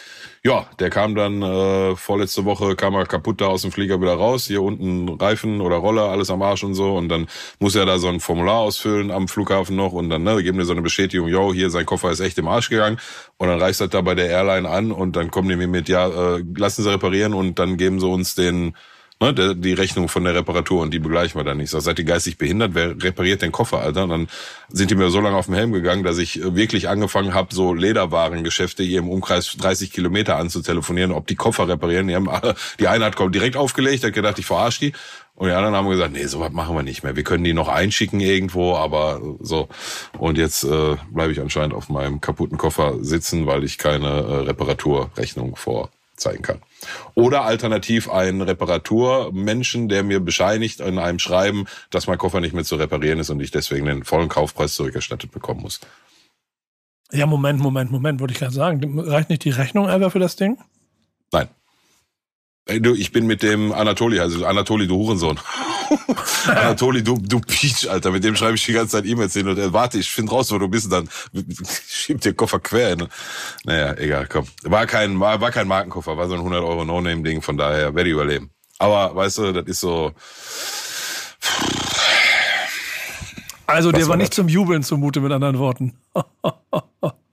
ja, der kam dann äh, vorletzte Woche, kam er kaputt da aus dem Flieger wieder raus. Hier unten Reifen oder Roller, alles am Arsch und so. Und dann muss er da so ein Formular ausfüllen am Flughafen noch und dann ne, geben dir so eine Bestätigung, yo, hier, sein Koffer ist echt im Arsch gegangen. Und dann reicht das da bei der Airline an und dann kommen die mir mit, ja, äh, lassen sie reparieren und dann geben sie uns den ne, der, die Rechnung von der Reparatur und die begleichen wir dann nicht. Ich sag, seid ihr geistig behindert? Wer repariert den Koffer, Alter? Und dann sind die mir so lange auf den Helm gegangen, dass ich äh, wirklich angefangen habe, so Lederwarengeschäfte hier im Umkreis 30 Kilometer anzutelefonieren, ob die Koffer reparieren. Die, haben, die eine hat direkt aufgelegt, hat gedacht, ich verarsche die. Und die anderen haben gesagt, nee, sowas machen wir nicht mehr. Wir können die noch einschicken irgendwo, aber so. Und jetzt äh, bleibe ich anscheinend auf meinem kaputten Koffer sitzen, weil ich keine äh, Reparaturrechnung vorzeigen kann. Oder alternativ einen Reparaturmenschen, der mir bescheinigt in einem Schreiben, dass mein Koffer nicht mehr zu reparieren ist und ich deswegen den vollen Kaufpreis zurückerstattet bekommen muss. Ja, Moment, Moment, Moment, wollte ich gerade sagen. Reicht nicht die Rechnung einfach für das Ding? Nein. Ey, du, ich bin mit dem Anatoli, also Anatoli, du Hurensohn. Anatoli, du, du Peach, Alter. Mit dem schreibe ich die ganze Zeit E-Mails hin und er, warte, ich finde raus, wo du bist, dann schieb den Koffer quer hin. Naja, egal, komm. War kein, war, war kein Markenkoffer, war so ein 100 Euro No-Name-Ding, von daher werde ich überleben. Aber, weißt du, das ist so, Also dir war war nicht das? zum Jubeln zumute, mit anderen Worten.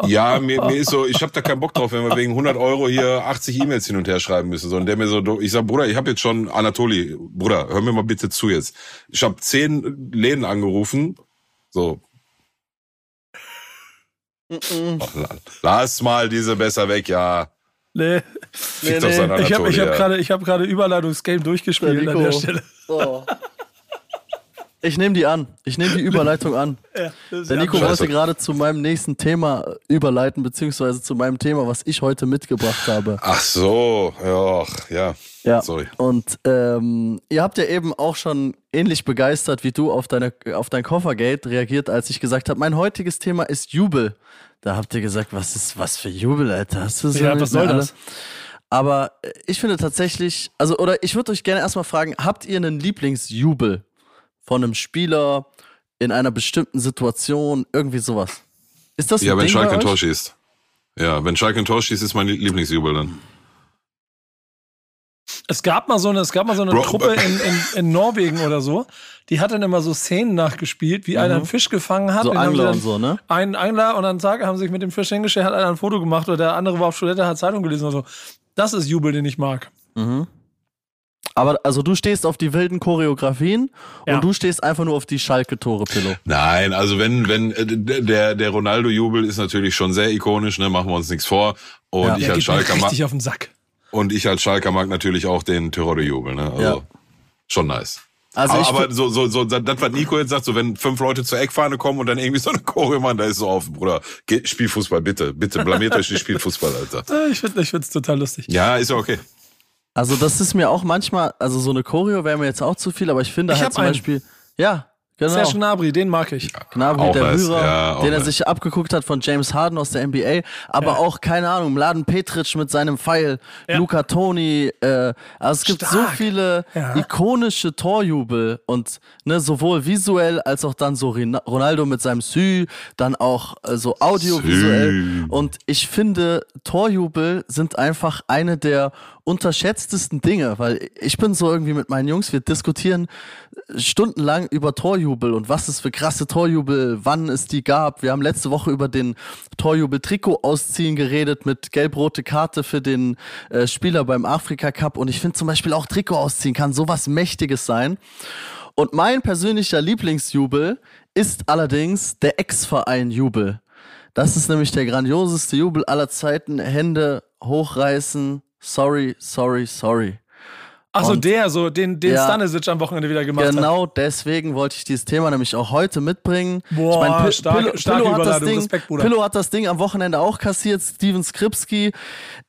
Ja, mir, mir ist so, ich habe da keinen Bock drauf, wenn wir wegen 100 Euro hier 80 E-Mails hin und her schreiben müssen. So, und der mir so, ich sag, Bruder, ich habe jetzt schon Anatoli, Bruder, hör mir mal bitte zu jetzt. Ich habe zehn Läden angerufen. So, ach, la- lass mal diese besser weg, ja. Nee. Nee, nee. Ich habe ich hab gerade ich hab gerade Überleitungsgame durchgespielt an der. Stelle. Oh. Ich nehme die an. Ich nehme die Überleitung an. Ja, Der Nico Scheiße. wollte gerade zu meinem nächsten Thema überleiten, beziehungsweise zu meinem Thema, was ich heute mitgebracht habe. Ach so, ja, ja. Ja. Sorry. Und ähm, ihr habt ja eben auch schon ähnlich begeistert wie du auf, deine, auf dein Koffergate reagiert, als ich gesagt habe, mein heutiges Thema ist Jubel. Da habt ihr gesagt, was ist was für Jubel, Alter? Hast du so Ja, was soll alle? das? Aber äh, ich finde tatsächlich, also, oder ich würde euch gerne erstmal fragen, habt ihr einen Lieblingsjubel von einem Spieler in einer bestimmten Situation, irgendwie sowas? Ist das ein Ja, wenn Ding Schalke ein Tor schießt. Ja, wenn Schalke ein Tor schießt, ist mein Lieblingsjubel dann. Es gab mal so eine, es gab mal so eine Bro- Truppe in, in, in Norwegen oder so, die hat dann immer so Szenen nachgespielt, wie einer einen Fisch gefangen hat. So Angler und so, ne? Einen Angler und dann Tag haben sie sich mit dem Fisch hingestellt, hat einer ein Foto gemacht oder der andere war auf Toilette, hat Zeitung gelesen oder so. Das ist Jubel, den ich mag. Mhm. Aber also du stehst auf die wilden Choreografien Ja. und du stehst einfach nur auf die Schalke-Tore, Pillow. Nein, also wenn, wenn, äh, der, der Ronaldo-Jubel ist natürlich schon sehr ikonisch, ne, machen wir uns nichts vor. Und Ja. ich Der als Schalker mag, richtig auf den Sack. und ich als Schalker mag natürlich auch den Terodde-Jubel, ne, also Ja. schon nice. Also ich aber aber so, so, so, das, was Nico jetzt sagt, so wenn fünf Leute zur Eckfahne kommen und dann irgendwie so eine Choreo machen, da ist so auf, Bruder, geht, spiel Fußball, bitte, bitte, blamiert euch nicht, spielt Fußball, Alter. Ich finde es total lustig. Ja, ist ja okay. Also das ist mir auch manchmal, also so eine Choreo wäre mir jetzt auch zu viel, aber ich finde Ich halt zum einen. Beispiel, ja, genau. Serge Gnabry, den mag ich. Gnabry, Auch der Rührer, ja, den er nice. sich abgeguckt hat von James Harden aus der NBA, aber Ja. auch, keine Ahnung, Mladen Petric mit seinem Pfeil, Ja. Luca Toni, äh, also es gibt so Stark. viele Ja. ikonische Torjubel und ne, sowohl visuell als auch dann so Ronaldo mit seinem Sü, dann auch äh, so audiovisuell Sü. und ich finde, Torjubel sind einfach eine der unterschätztesten Dinge, weil ich bin so irgendwie mit meinen Jungs, wir diskutieren stundenlang über Torjubel und was es für krasse Torjubel, wann es die gab. Wir haben letzte Woche über den Torjubel-Trikot ausziehen geredet mit gelb-rote Karte für den äh, Spieler beim Afrika Cup und ich finde zum Beispiel auch Trikot ausziehen kann sowas Mächtiges sein. Und mein persönlicher Lieblingsjubel ist allerdings der Ex-Verein-Jubel. Das ist nämlich der grandioseste Jubel aller Zeiten. Hände hochreißen. Sorry, sorry, sorry. Achso, der, so, den, den Ja. Stanisic am Wochenende wieder gemacht hat. Genau deswegen wollte ich dieses Thema nämlich auch heute mitbringen. Boah, ich Pi- starke- Pillow- starke Pillow hat das Überleitung. Ding, Respekt, Bruder. Pillow hat das Ding am Wochenende auch kassiert. Steven Skripski,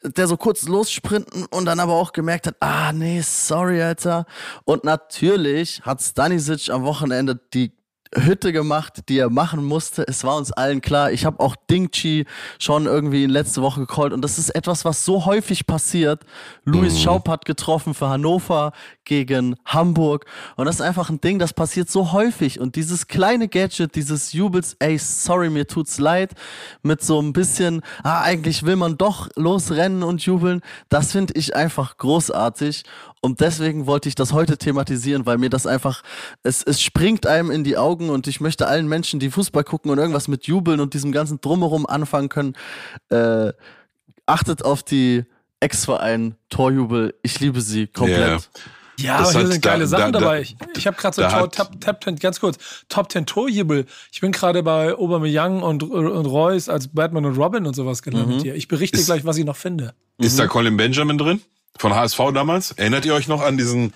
der so kurz lossprinten und dann aber auch gemerkt hat, ah nee, sorry, Alter. Und natürlich hat Stanisic am Wochenende die Hütte gemacht, die er machen musste. Es war uns allen klar. Ich habe auch Dingchi schon irgendwie in letzte Woche gecallt und das ist etwas, was so häufig passiert. Luis Schaub hat getroffen für Hannover gegen Hamburg und das ist einfach ein Ding, das passiert so häufig und dieses kleine Gadget, dieses Jubels, ey, sorry, mir tut's leid, mit so ein bisschen, ah, eigentlich will man doch losrennen und jubeln, das finde ich einfach großartig und deswegen wollte ich das heute thematisieren, weil mir das einfach, es, es springt einem in die Augen und ich möchte allen Menschen, die Fußball gucken und irgendwas mit Jubeln und diesem ganzen Drumherum anfangen können, äh, achtet auf die Ex-Verein Torjubel. Ich liebe sie komplett. Ja. Ja, Das aber hier sind geile da- Sachen da- da- dabei. Ich, ich habe gerade so da Top, Top, Top 10, ganz kurz, Top 10 Torjubel. Ich bin gerade bei Aubameyang und, und Reus als Batman und Robin und sowas gelandet hier. Ich berichte Ist- gleich, was ich noch finde. Ist da Colin Benjamin drin? Von HSV damals? Erinnert ihr euch noch an diesen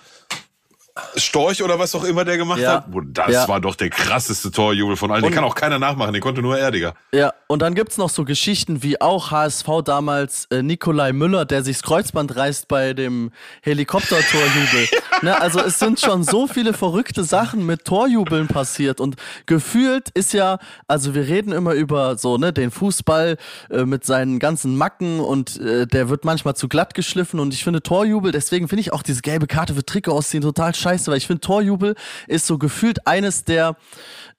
Storch oder was auch immer der gemacht Ja. hat. Das Ja. war doch der krasseste Torjubel von allen. Den Und- kann auch keiner nachmachen, den konnte nur er, Digga. Ja, und dann gibt's noch so Geschichten wie auch HSV damals äh, Nikolai Müller, der sich das Kreuzband reißt bei dem Helikoptertorjubel. ne, also es sind schon so viele verrückte Sachen mit Torjubeln passiert und gefühlt ist ja, also wir reden immer über so, ne, den Fußball äh, mit seinen ganzen Macken und äh, der wird manchmal zu glatt geschliffen und ich finde Torjubel, deswegen finde ich auch diese gelbe Karte für Trikot ausziehen total scheiße, weil ich finde Torjubel ist so gefühlt eines der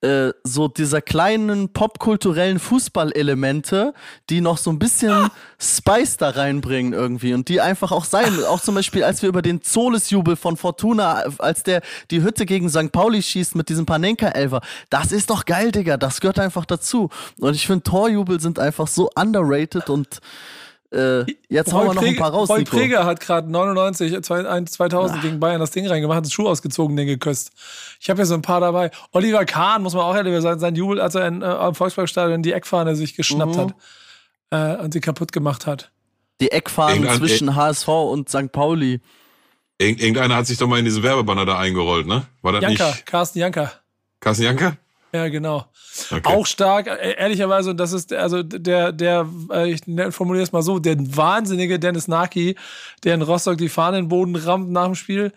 äh, so dieser kleinen popkulturellen Fußballelemente, die noch so ein bisschen Spice da reinbringen irgendwie und die einfach auch sein. Auch zum Beispiel, als wir über den Zoles-Jubel von Fortuna, als der die Hütte gegen St. Pauli schießt mit diesem Panenka-Elfer. Das ist doch geil, Digga. Das gehört einfach dazu. Und ich finde, Torjubel sind einfach so underrated und äh, jetzt hauen wir noch ein paar raus, Nico. Preger hat gerade 99, 2000 gegen Bayern das Ding reingemacht, hat den Schuh ausgezogen, den geküsst. Ich habe ja so ein paar dabei. Oliver Kahn, muss man auch ehrlich sein, sein Jubel, als er in, äh, am Volksparkstadion die Eckfahne sich geschnappt Mhm. hat äh, und sie kaputt gemacht hat. Die Eckfahnen Irgendein- zwischen HSV und St. Pauli. Irgend- Irgendeiner hat sich doch mal in diese Werbebanner da eingerollt, ne? War das Janka, nicht Carsten Janka. Carsten Janka? Ja, genau. Okay. Auch stark, äh, ehrlicherweise, und das ist der- also der, der, äh, ich formuliere es mal so, der wahnsinnige Dennis Naki, der in Rostock die Fahne in den Boden rammt nach dem Spiel.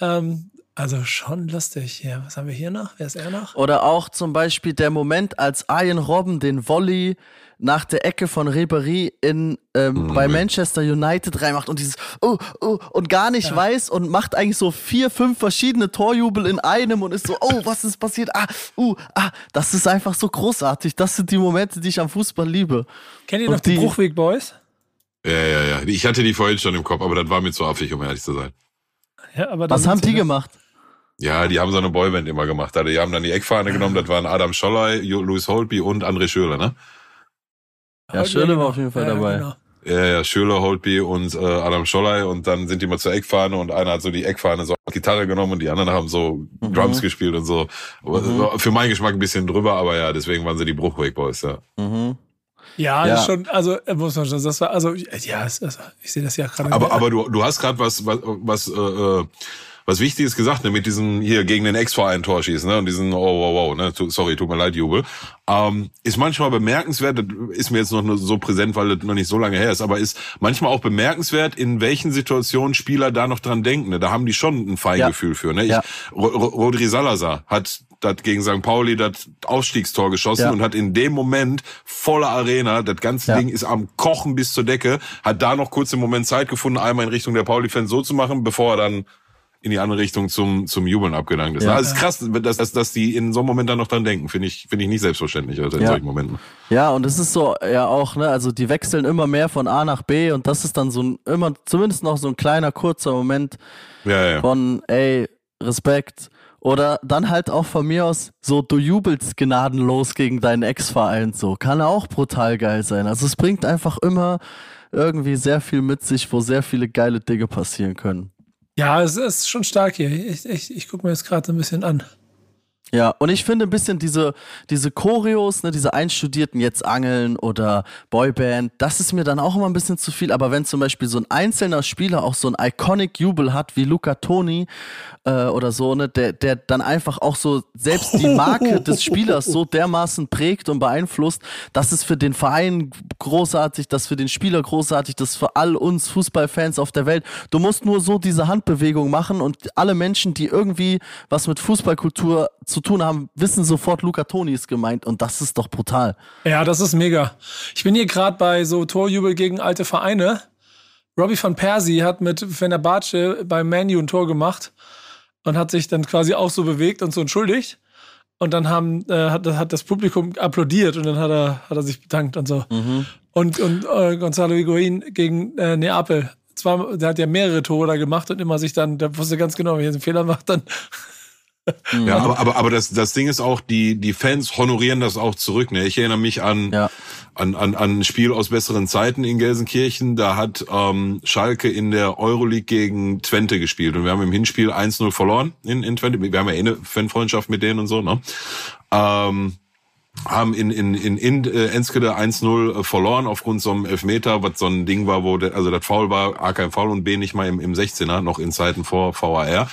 Ähm, also schon lustig hier. Was haben wir hier noch? Wer ist er noch? Oder auch zum Beispiel der Moment, als Arjen Robben den Volley nach der Ecke von Ribéry in ähm, bei Manchester United reinmacht und dieses oh, oh, und gar nicht weiß und macht eigentlich so vier, fünf verschiedene Torjubel in einem und ist so, oh, was ist passiert? Ah, uh, ah, das ist einfach so großartig. Das sind die Momente, die ich am Fußball liebe. Kennt ihr noch die, die- Bruchweg Boys? Ja, ja, ja. Ich hatte die vorhin schon im Kopf, aber das war mir zu affig, um ehrlich zu sein. Ja, aber Was haben die gemacht? Ja, die haben so eine Boyband immer gemacht. Also, Die haben dann die Eckfahne genommen, das waren Adam Scholley, Jo- Louis Holtby und André Schürrle, ne? Ja, Schöne war auf jeden Fall Ja, dabei. genau. Ja, ja, Schürrle, Holtby und äh, Adam Scholley und dann sind die mal zur Eckfahne und einer hat so die Eckfahne so als Gitarre genommen und die anderen haben so Drums gespielt und so. Mhm. war Für meinen Geschmack ein bisschen drüber, aber ja, deswegen waren sie die Bruchweg Boys, ja. Mhm. Ja, Ja. Das ist schon, also äh, muss man schon, das war, also ja, es, also, ich sehe das ja gerade. Aber, aber du, du hast gerade was, was, was, äh, äh, was Wichtiges gesagt, ne, mit diesem hier gegen den Ex-Verein Tor schießen, ne, und diesen, oh, wow, wow, ne, tu, sorry, tut mir leid, Jubel. Ähm, ist manchmal bemerkenswert, das ist mir jetzt noch nur so präsent, weil das noch nicht so lange her ist, aber ist manchmal auch bemerkenswert, in welchen Situationen Spieler da noch dran denken, ne, da haben die schon ein Feingefühl für, ne. Ich, Ja. Ro- Ro- Rodri Salazar hat das gegen St. Pauli das Ausstiegstor geschossen Ja. und hat in dem Moment volle Arena, das ganze Ja. Ding ist am Kochen bis zur Decke, hat da noch kurz im Moment Zeit gefunden, einmal in Richtung der Pauli-Fans so zu machen, bevor er dann in die andere Richtung zum, zum Jubeln abgedankt ist. Ja. Also ist krass, dass, dass, dass die in so einem Moment dann noch dran denken. Finde ich, finde ich nicht selbstverständlich, also in Ja. solchen Momenten. Ja, und es ist so, ja auch, ne, also die wechseln immer mehr von A nach B und das ist dann so ein, immer, zumindest noch so ein kleiner, kurzer Moment Ja, ja. von, ey, Respekt. Oder dann halt auch von mir aus so, du jubelst gnadenlos gegen deinen Ex-Verein, so. Kann auch brutal geil sein. Also es bringt einfach immer irgendwie sehr viel mit sich, wo sehr viele geile Dinge passieren können. Ja, es ist schon stark hier. Ich, ich, ich gucke mir das gerade ein bisschen an. Ja, und ich finde ein bisschen diese, diese Choreos, ne, diese einstudierten jetzt Angeln oder Boyband, das ist mir dann auch immer ein bisschen zu viel. Aber wenn zum Beispiel so ein einzelner Spieler auch so ein iconic Jubel hat, wie Luca Toni äh, oder so, ne, der, der dann einfach auch so selbst die Marke des Spielers so dermaßen prägt und beeinflusst, das ist für den Verein großartig, das ist für den Spieler großartig, das für all uns Fußballfans auf der Welt. Du musst nur so diese Handbewegung machen und alle Menschen, die irgendwie was mit Fußballkultur zu tun haben, wissen sofort, Luca Toni ist gemeint und das ist doch brutal. Ja, das ist mega. Ich bin hier gerade bei so Torjubel gegen alte Vereine. Robbie van Persie hat mit Fenerbahce beim Manu ein Tor gemacht und hat sich dann quasi auch so bewegt und so entschuldigt. Und dann haben, äh, hat, hat das Publikum applaudiert und dann hat er, hat er sich bedankt und so. Und, und äh, Gonzalo Higuain gegen äh, Neapel. Zwar, der hat ja mehrere Tore da gemacht und immer sich dann, der wusste ganz genau, wenn er einen Fehler macht, dann Ja, aber, aber, aber das, das Ding ist auch, die, die Fans honorieren das auch zurück. Ne? Ich erinnere mich an, Ja. an, an, an ein Spiel aus besseren Zeiten in Gelsenkirchen. Da hat ähm, Schalke in der Euroleague gegen Twente gespielt. Und wir haben im Hinspiel 1-0 verloren in, in Twente. Wir haben ja eh eine Fanfreundschaft mit denen und so. Ne? Ähm, haben in, in, in, in äh, Enskede 1-0 äh, verloren aufgrund so einem Elfmeter, was so ein Ding war, wo der, also das Foul war, A kein Foul und B nicht mal im, im 16er, noch in Zeiten vor VAR.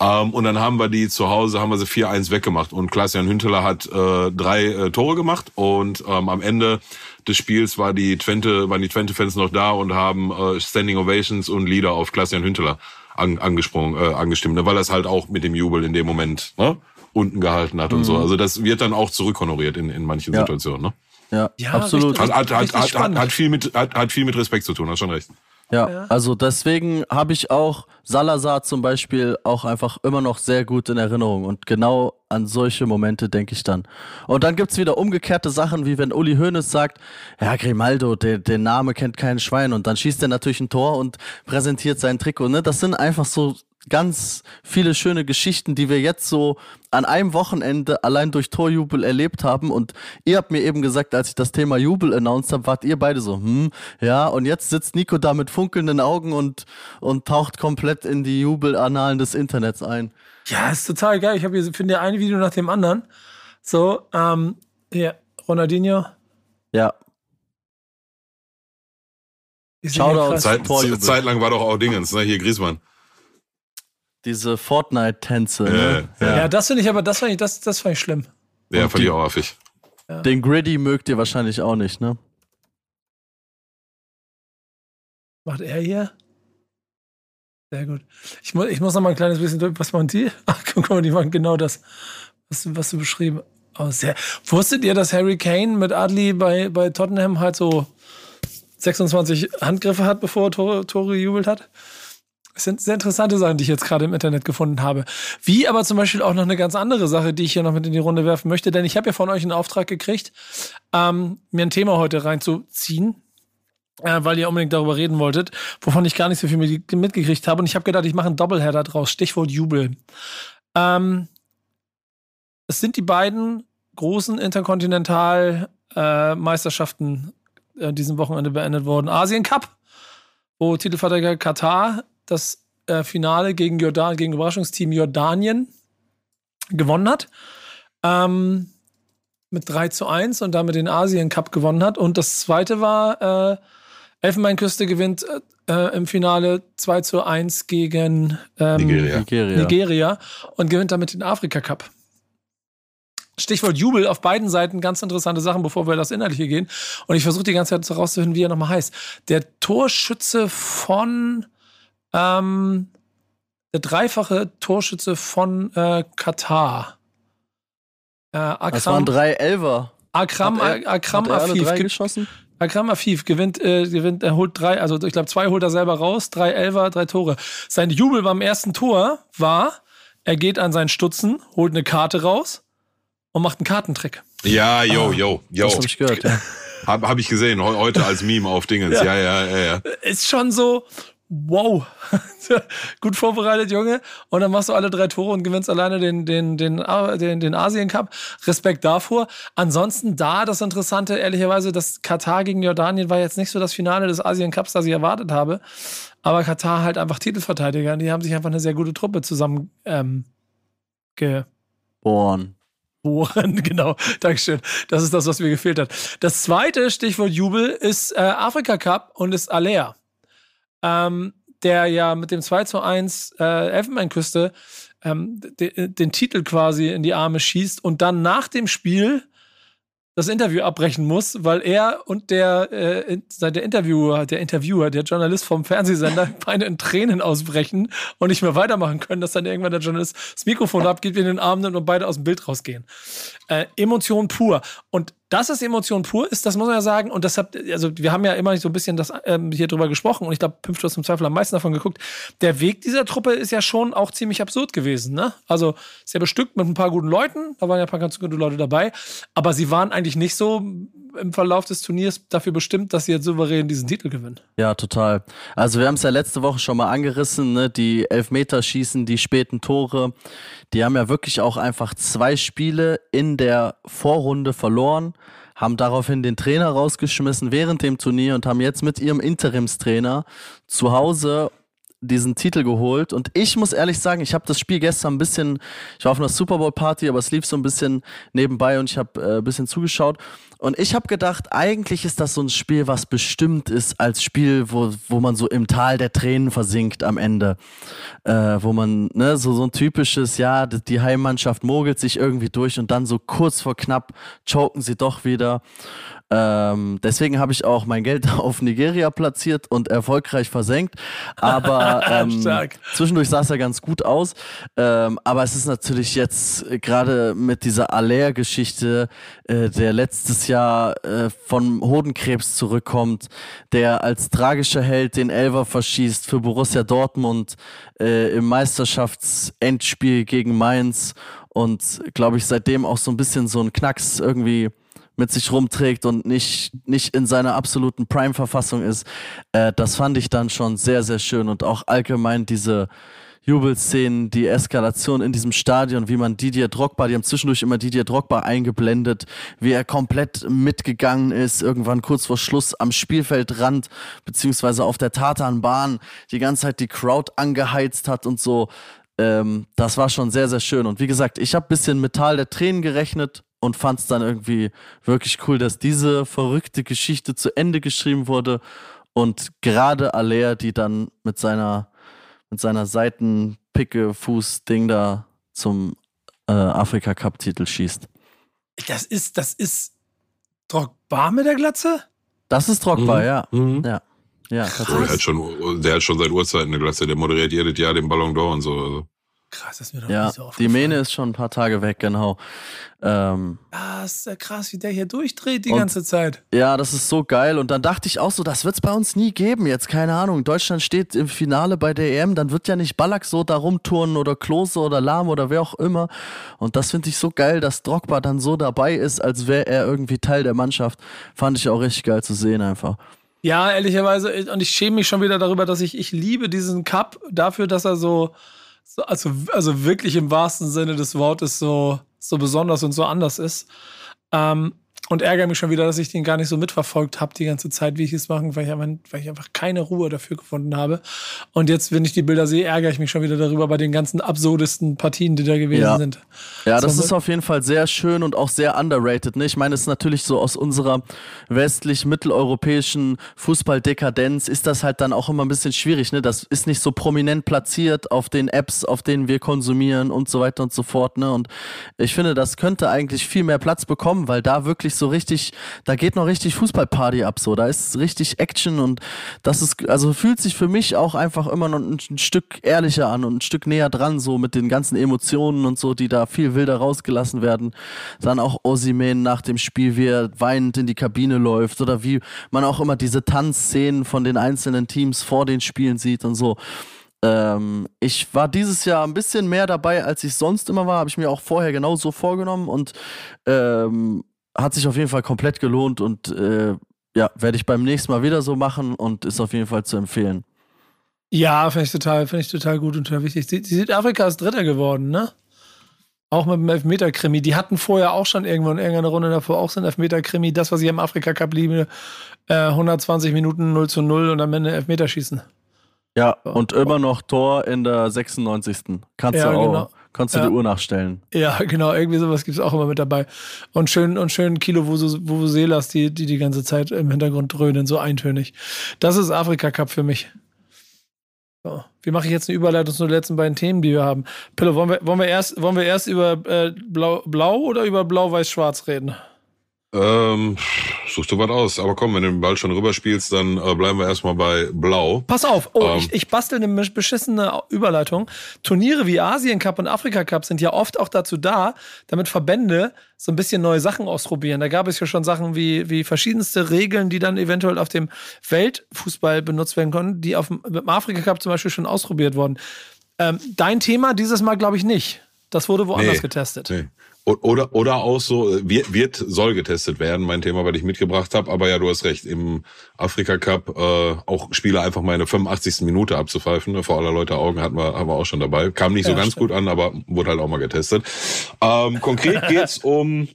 Ähm, und dann haben wir die zu Hause, haben wir sie 4-1 weggemacht und Klaas-Jan Hünteler hat äh, drei äh, Tore gemacht und ähm, am Ende des Spiels war die Twente, waren die Twente-Fans noch da und haben äh, Standing Ovations und Lieder auf Klaas-Jan Hünteler an, angesprungen, äh, angestimmt, ne? weil das halt auch mit dem Jubel in dem Moment ne? Unten gehalten hat und Mhm. so. Also das wird dann auch zurückhonoriert in, in manchen Ja. Situationen. Ne? Ja, Ja, absolut. richtig. Hat, hat, hat, hat, hat, viel mit, hat, hat viel mit Respekt zu tun, hast schon recht. Ja, also deswegen habe ich auch Salazar zum Beispiel auch einfach immer noch sehr gut in Erinnerung und genau an solche Momente denke ich dann. Und dann gibt's wieder umgekehrte Sachen, wie wenn Uli Hoeneß sagt, ja, Grimaldo, den, den Name kennt kein Schwein und dann schießt er natürlich ein Tor und präsentiert sein Trikot. Ne? Das sind einfach so ganz viele schöne Geschichten, die wir jetzt so an einem Wochenende allein durch Torjubel erlebt haben. Und ihr habt mir eben gesagt, als ich das Thema Jubel announced habe, wart ihr beide so, hm, ja, und jetzt sitzt Nico da mit funkelnden Augen und, und taucht komplett in die Jubelanalen des Internets ein. Ja, ist total geil. Ich habe hier, finde ja ein Video nach dem anderen. So, ähm, hier, Ronaldinho. Ja, Shoutout. Zeit, Torjubel. Zeitlang war doch auch Dingens, ne? Hier Griezmann. Diese Fortnite-Tänze. Ne? Äh, Ja, das finde ich aber, das fand ich, das, das fand ich schlimm. Ja, Und fand ich die- auch affig. Den Griddy mögt ihr wahrscheinlich auch nicht, ne? Macht er hier? Sehr gut. Ich, mu ich muss noch mal ein kleines bisschen durch. Was machen die? Ach, guck mal, die machen genau das, was, du- was du beschrieben hast. Ja. Wusstet ihr, dass Harry Kane mit Adli bei, bei Tottenham halt so 26 Handgriffe hat, bevor er Tore, Tore gejubelt hat? Das sind sehr interessante Sachen, die ich jetzt gerade im Internet gefunden habe. Wie aber zum Beispiel auch noch eine ganz andere Sache, die ich hier noch mit in die Runde werfen möchte, denn ich habe ja von euch einen Auftrag gekriegt, ähm, mir ein Thema heute reinzuziehen, äh, weil ihr unbedingt darüber reden wolltet, wovon ich gar nicht so viel mit, mitgekriegt habe. Und ich habe gedacht, ich mache einen Doppelheader draus. Stichwort Jubel. Ähm, es sind die beiden großen Interkontinental-Meisterschaften äh, diesem Wochenende beendet worden. Asien Cup, wo Titelverteidiger Katar das äh, Finale gegen Jordan, gegen Überraschungsteam Jordanien gewonnen hat. Ähm, mit 3 zu 1 und damit den Asien Cup gewonnen hat. Und das zweite war, äh, Elfenbeinküste gewinnt äh, im Finale 2 zu 1 gegen ähm, Nigeria. Nigeria. Nigeria und gewinnt damit den Afrika Cup. Stichwort Jubel auf beiden Seiten, ganz interessante Sachen, bevor wir in das Inhaltliche gehen. Und ich versuche die ganze Zeit herauszufinden, wie er nochmal heißt. Der Torschütze von, ähm, der dreifache Torschütze von äh, Katar. Äh, Das waren Akram, drei Elfer. Akram, Hat er- Akram Hat er alle Afif. geschossen? Akram Afif gewinnt, äh, gewinnt, er holt drei, also ich glaube zwei holt er selber raus, drei Elfer, drei Tore. Sein Jubel beim ersten Tor war, er geht an seinen Stutzen, holt eine Karte raus und macht einen Kartentrick. Ja, yo, yo, yo. Das habe ich gehört, ja. Hab, hab ich gesehen, heu- heute als Meme auf Dingens. Ja, ja, ja, ja. Ist schon so, wow. Gut vorbereitet, Junge. Und dann machst du alle drei Tore und gewinnst alleine den, den, den, den, den Asien Cup. Respekt davor. Ansonsten da das Interessante, ehrlicherweise, das Katar gegen Jordanien war jetzt nicht so das Finale des Asien Cups, das ich erwartet habe. Aber Katar halt einfach Titelverteidiger. Die haben sich einfach eine sehr gute Truppe zusammen ähm, ge Born. Bohren, genau. Dankeschön. Das ist das, was mir gefehlt hat. Das zweite Stichwort Jubel ist äh, Afrika Cup und ist Alea. Ähm, der ja mit dem 2 zu 1 äh, Elfenbeinküste ähm, de, den Titel quasi in die Arme schießt und dann nach dem Spiel das Interview abbrechen muss, weil er und der, äh, der Interviewer, der Interviewer, der Journalist vom Fernsehsender beide in Tränen ausbrechen und nicht mehr weitermachen können, dass dann irgendwann der Journalist das Mikrofon abgibt, in den Arm nimmt und beide aus dem Bild rausgehen. Äh, Emotion pur. Und dass es Emotion pur ist, das muss man ja sagen. Und deshalb, also wir haben ja immer so ein bisschen das ähm, hier drüber gesprochen und ich glaube, Pimpf, du hast im Zweifel am meisten davon geguckt. Der Weg dieser Truppe ist ja schon auch ziemlich absurd gewesen. Ne? Also ist ja bestückt mit ein paar guten Leuten, da waren ja ein paar ganz gute Leute dabei, aber sie waren eigentlich nicht so im Verlauf des Turniers dafür bestimmt, dass sie jetzt souverän diesen Titel gewinnen. Ja, total. Also wir haben es ja letzte Woche schon mal angerissen, ne? die Elfmeterschießen, die späten Tore, die haben ja wirklich auch einfach zwei Spiele in der Vorrunde verloren, haben daraufhin den Trainer rausgeschmissen während dem Turnier und haben jetzt mit ihrem Interimstrainer zu Hause diesen Titel geholt. Und ich muss ehrlich sagen, ich habe das Spiel gestern ein bisschen, ich war auf einer Super Bowl Party, aber es lief so ein bisschen nebenbei und ich habe äh, ein bisschen zugeschaut. Und ich habe gedacht, eigentlich ist das so ein Spiel, was bestimmt ist als Spiel, wo, wo man so im Tal der Tränen versinkt am Ende. Äh, wo man, ne, so, so ein typisches, ja, die Heimmannschaft mogelt sich irgendwie durch und dann so kurz vor knapp choken sie doch wieder. Ähm, deswegen habe ich auch mein Geld auf Nigeria platziert und erfolgreich versenkt. Aber ähm, zwischendurch sah es ja ganz gut aus. Ähm, aber es ist natürlich jetzt gerade mit dieser Aller-Geschichte, äh, der letztes Jahr äh, von Hodenkrebs zurückkommt, der als tragischer Held den Elver verschießt für Borussia Dortmund äh, im Meisterschaftsendspiel gegen Mainz und glaube ich seitdem auch so ein bisschen so ein Knacks irgendwie mit sich rumträgt und nicht, nicht in seiner absoluten Prime-Verfassung ist, äh, das fand ich dann schon sehr, sehr schön und auch allgemein diese Jubelszenen, die Eskalation in diesem Stadion, wie man Didier Drogba, die haben zwischendurch immer Didier Drogba eingeblendet, wie er komplett mitgegangen ist, irgendwann kurz vor Schluss am Spielfeldrand, beziehungsweise auf der Tatanbahn, die ganze Zeit die Crowd angeheizt hat und so. Ähm, das war schon sehr, sehr schön. Und wie gesagt, ich habe bisschen Metall der Tränen gerechnet, und fand es dann irgendwie wirklich cool, dass diese verrückte Geschichte zu Ende geschrieben wurde und gerade Alea, die dann mit seiner mit seiner Seitenpicke-Fuß-Ding da zum äh, Afrika-Cup-Titel schießt. Das ist, das ist Drogba mit der Glatze? Das ist Drogba, mhm. ja. Mhm. Ja. Ja. Der hat, schon, der hat schon seit Urzeiten eine Glatze, der moderiert jedes Jahr den Ballon d'Or und so. Krass, das ist mir doch ja, nicht so Die Mähne ist schon ein paar Tage weg, genau. Ähm, ah, ist ja krass, wie der hier durchdreht die und, ganze Zeit. Ja, das ist so geil. Und dann dachte ich auch so, das wird es bei uns nie geben. Jetzt, keine Ahnung, Deutschland steht im Finale bei der EM, dann wird ja nicht Ballack so da rumturnen oder Klose oder Lahm oder wer auch immer. Und das finde ich so geil, dass Drogba dann so dabei ist, als wäre er irgendwie Teil der Mannschaft. Fand ich auch richtig geil zu sehen einfach. Ja, ehrlicherweise, und ich schäme mich schon wieder darüber, dass ich, ich liebe diesen Cup dafür, dass er so so, also, also wirklich im wahrsten Sinne des Wortes so, so besonders und so anders ist. Ähm, und ärgere mich schon wieder, dass ich den gar nicht so mitverfolgt habe die ganze Zeit, wie ich es machen, weil ich, einfach, weil ich einfach keine Ruhe dafür gefunden habe. Und jetzt, wenn ich die Bilder sehe, ärgere ich mich schon wieder darüber bei den ganzen absurdesten Partien, die da gewesen ja. sind. Ja, das so, ist auf jeden Fall sehr schön und auch sehr underrated. Ne? Ich meine, es ist natürlich so aus unserer westlich-mitteleuropäischen Fußballdekadenz ist das halt dann auch immer ein bisschen schwierig. Ne? Das ist nicht so prominent platziert auf den Apps, auf denen wir konsumieren und so weiter und so fort. Ne? Und ich finde, das könnte eigentlich viel mehr Platz bekommen, weil da wirklich wirklich so richtig, da geht noch richtig Fußballparty ab, so. Da ist richtig Action und das ist, also fühlt sich für mich auch einfach immer noch ein, ein Stück ehrlicher an und ein Stück näher dran, so mit den ganzen Emotionen und so, die da viel wilder rausgelassen werden. Dann auch Osimen nach dem Spiel, wie er weinend in die Kabine läuft oder wie man auch immer diese Tanzszenen von den einzelnen Teams vor den Spielen sieht und so ähm, ich war dieses Jahr ein bisschen mehr dabei, als ich sonst immer war. Habe ich mir auch vorher genauso vorgenommen und ähm, hat sich auf jeden Fall komplett gelohnt und äh, ja, werde ich beim nächsten Mal wieder so machen und ist auf jeden Fall zu empfehlen. Ja, finde ich total, finde ich total gut und total wichtig. Die, Südafrika ist Dritter geworden, ne? Auch mit dem Elfmeter-Krimi. Die hatten vorher auch schon irgendwo in irgendeiner Runde davor auch so ein Elfmeter-Krimi. Das, was ich im Afrika-Cup liebe, äh, 120 Minuten 0 zu 0 und am Ende Elfmeterschießen. Ja, und immer noch Tor in der 96. Kannst ja, du auch. Genau. Kannst du ja. die Uhr nachstellen. Ja, genau, irgendwie sowas gibt es auch immer mit dabei. Und schön, und schön Kilo Vuvuzelas, die, die die ganze Zeit im Hintergrund dröhnen, so eintönig. Das ist Afrika Cup für mich. So. Wie mache ich jetzt eine Überleitung zu den letzten beiden Themen, die wir haben? Pillow, wollen wir, wollen wir erst, wollen wir erst über äh, Blau, Blau oder über Blau-Weiß-Schwarz reden? Ähm, such du was aus. Aber komm, wenn du den Ball schon rüberspielst, dann äh, bleiben wir erstmal bei Blau. Pass auf, oh, ähm, ich, ich bastel eine beschissene Überleitung. Turniere wie Asien Cup und Afrika Cup sind ja oft auch dazu da, damit Verbände so ein bisschen neue Sachen ausprobieren. Da gab es ja schon Sachen wie, wie verschiedenste Regeln, die dann eventuell auf dem Weltfußball benutzt werden konnten, die auf dem Afrika Cup zum Beispiel schon ausprobiert wurden. Ähm, dein Thema dieses Mal glaube ich nicht. Das wurde woanders nee, getestet. Nee. Oder, oder auch so, wird, wird, soll getestet werden, mein Thema, weil ich mitgebracht habe. Aber ja, du hast recht, im Afrika Cup äh, auch Spieler einfach mal in der 85. Minute abzupfeifen, ne, vor aller Leute Augen hatten wir, haben wir auch schon dabei. Kam nicht so ja, ganz stimmt. gut an, aber wurde halt auch mal getestet. Ähm, konkret geht's um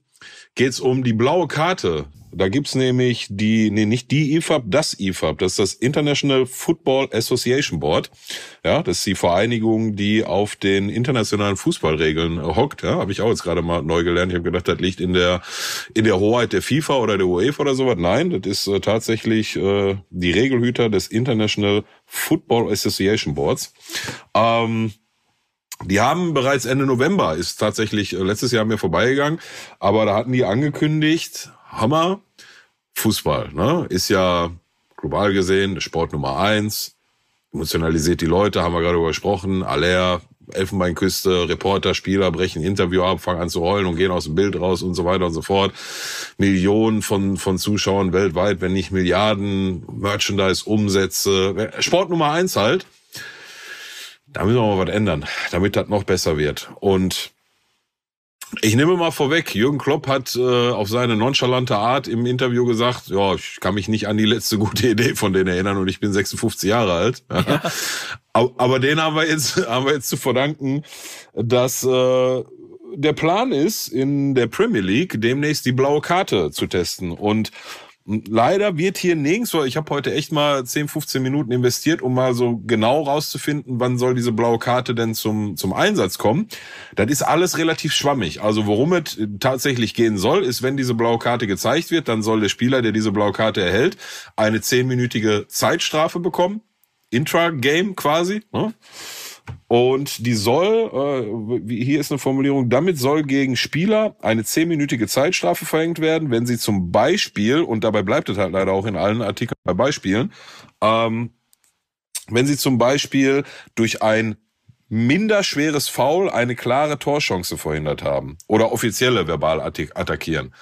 geht's um die blaue Karte Da gibt's nämlich die, nee, nicht die IFAB, das IFAB. Das ist das International Football Association Board. Ja, das ist die Vereinigung, die auf den internationalen Fußballregeln hockt. Ja, habe ich auch jetzt gerade mal neu gelernt. Ich habe gedacht, das liegt in der in der Hoheit der FIFA oder der UEFA oder sowas. Nein, das ist äh, tatsächlich äh, die Regelhüter des International Football Association Boards. Ähm, die haben bereits Ende November, ist tatsächlich äh, letztes Jahr mir vorbeigegangen, aber da hatten die angekündigt, Hammer, Fußball, ne? Ist ja global gesehen Sport Nummer eins, emotionalisiert die Leute, haben wir gerade übersprochen, Aller, Elfenbeinküste, Reporter, Spieler brechen Interview ab, fangen an zu heulen und gehen aus dem Bild raus und so weiter und so fort. Millionen von, von Zuschauern weltweit, wenn nicht Milliarden, Merchandise, Umsätze. Sport Nummer eins halt. Da müssen wir mal was ändern, damit das noch besser wird. Und ich nehme mal vorweg, Jürgen Klopp hat äh, auf seine nonchalante Art im Interview gesagt, ja, ich kann mich nicht an die letzte gute Idee von denen erinnern und ich bin 56 Jahre alt. Ja. Aber den haben wir jetzt, haben wir jetzt zu verdanken, dass äh, der Plan ist, in der Premier League demnächst die blaue Karte zu testen. Und Leider wird hier nirgendwo, ich habe heute echt mal 10, 15 Minuten investiert, um mal so genau rauszufinden, wann soll diese blaue Karte denn zum, zum Einsatz kommen. Das ist alles relativ schwammig. Also worum es tatsächlich gehen soll, ist, wenn diese blaue Karte gezeigt wird, dann soll der Spieler, der diese blaue Karte erhält, eine zehnminütige Zeitstrafe bekommen. Intra-Game quasi. Ne? Und die soll, äh, hier ist eine Formulierung, damit soll gegen Spieler eine zehnminütige Zeitstrafe verhängt werden, wenn sie zum Beispiel, und dabei bleibt es halt leider auch in allen Artikeln bei Beispielen, ähm, wenn sie zum Beispiel durch ein minder schweres Foul eine klare Torchance verhindert haben oder offizielle verbal attackieren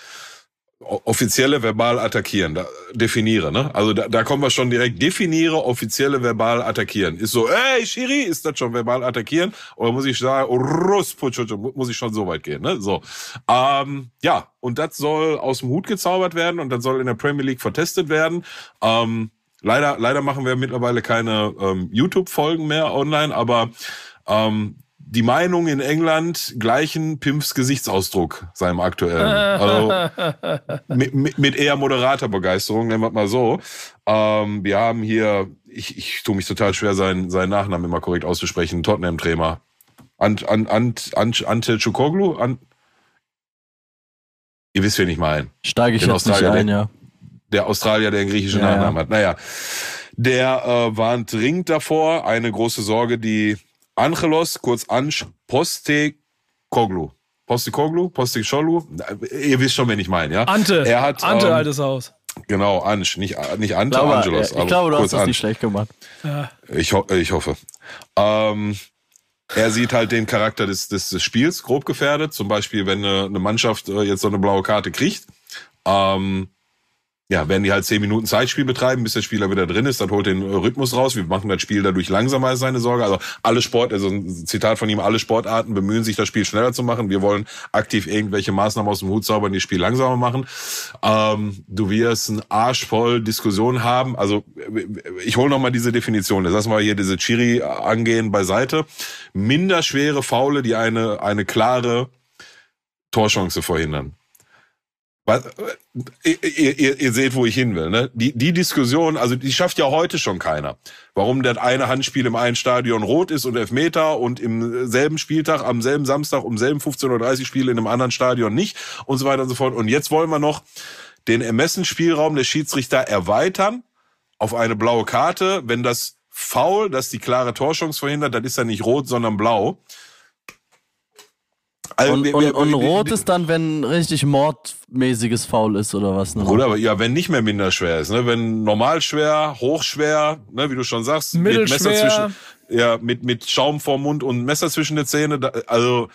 offizielle verbal attackieren, da, definiere, ne? Also da, da kommen wir schon direkt, definiere offizielle verbal attackieren. Ist so, ey, Shiri, ist das schon verbal attackieren? Oder muss ich sagen, muss ich schon so weit gehen, ne? So. Ähm, ja, und das soll aus dem Hut gezaubert werden und dann soll in der Premier League vertestet werden. Ähm, leider, leider machen wir mittlerweile keine ähm, YouTube-Folgen mehr online, aber ähm, die Meinung in England gleichen Pimps Gesichtsausdruck seinem aktuellen. Also mit, mit, eher moderater Begeisterung, nennen wir mal so. Ähm, wir haben hier, ich, ich tue mich total schwer, seinen, seinen Nachnamen immer korrekt auszusprechen, Tottenham-Trainer. Ant, Ant, Ant, Ant, Ante Chukoglu? Ant, ihr wisst, wen ich meine. Steige ich Den jetzt Australier, nicht ein, ja. Der Australier, der einen griechischen ja, Nachnamen ja. hat. Naja, der äh, warnt dringend davor. Eine große Sorge, die Angelos, kurz Ansch, Postekoglu. Postekoglu, Postekoglu, ihr wisst schon, wen ich meine, ja? Ante, er hat, Ante, ähm, altes Haus. Genau, Ansch, nicht, nicht Ante, glaube, Angelos. Ich glaube, du hast das nicht schlecht gemacht. Ja. Ich, ho ich hoffe. Ähm, er sieht halt den Charakter des, des, des Spiels grob gefährdet. Zum Beispiel, wenn eine, eine Mannschaft äh, jetzt so eine blaue Karte kriegt, ähm, ja, werden die halt zehn Minuten Zeitspiel betreiben, bis der Spieler wieder drin ist, dann holt den Rhythmus raus. Wir machen das Spiel dadurch langsamer als seine Sorge. Also alle Sport, also ein Zitat von ihm, alle Sportarten bemühen sich, das Spiel schneller zu machen. Wir wollen aktiv irgendwelche Maßnahmen aus dem Hut zaubern, die das Spiel langsamer machen. Ähm, du wirst ein Arsch voll Diskussion haben. Also ich hole nochmal diese Definition. Das lassen wir hier diese Chiri angehen beiseite. Minderschwere Faule, die eine, eine klare Torchance verhindern. Was, äh, ihr, ihr, ihr seht, wo ich hin will. Ne? Die, die Diskussion, also die schafft ja heute schon keiner. Warum das eine Handspiel im einen Stadion rot ist und Elfmeter und im selben Spieltag, am selben Samstag um selben 15.30 Uhr Spiel in einem anderen Stadion nicht und so weiter und so fort. Und jetzt wollen wir noch den Ermessensspielraum der Schiedsrichter erweitern auf eine blaue Karte, wenn das Foul, das die klare Torchance verhindert, das ist ja nicht rot, sondern blau. Also, und, wir, und, und rot ist dann, wenn richtig mordmäßiges Foul ist oder was? Ne? Oder ja, wenn nicht mehr minderschwer ist, ne? Wenn normal schwer, hochschwer, ne, wie du schon sagst, mit Messer zwischen, ja, mit mit Schaum vorm Mund und Messer zwischen den Zähnen, da, also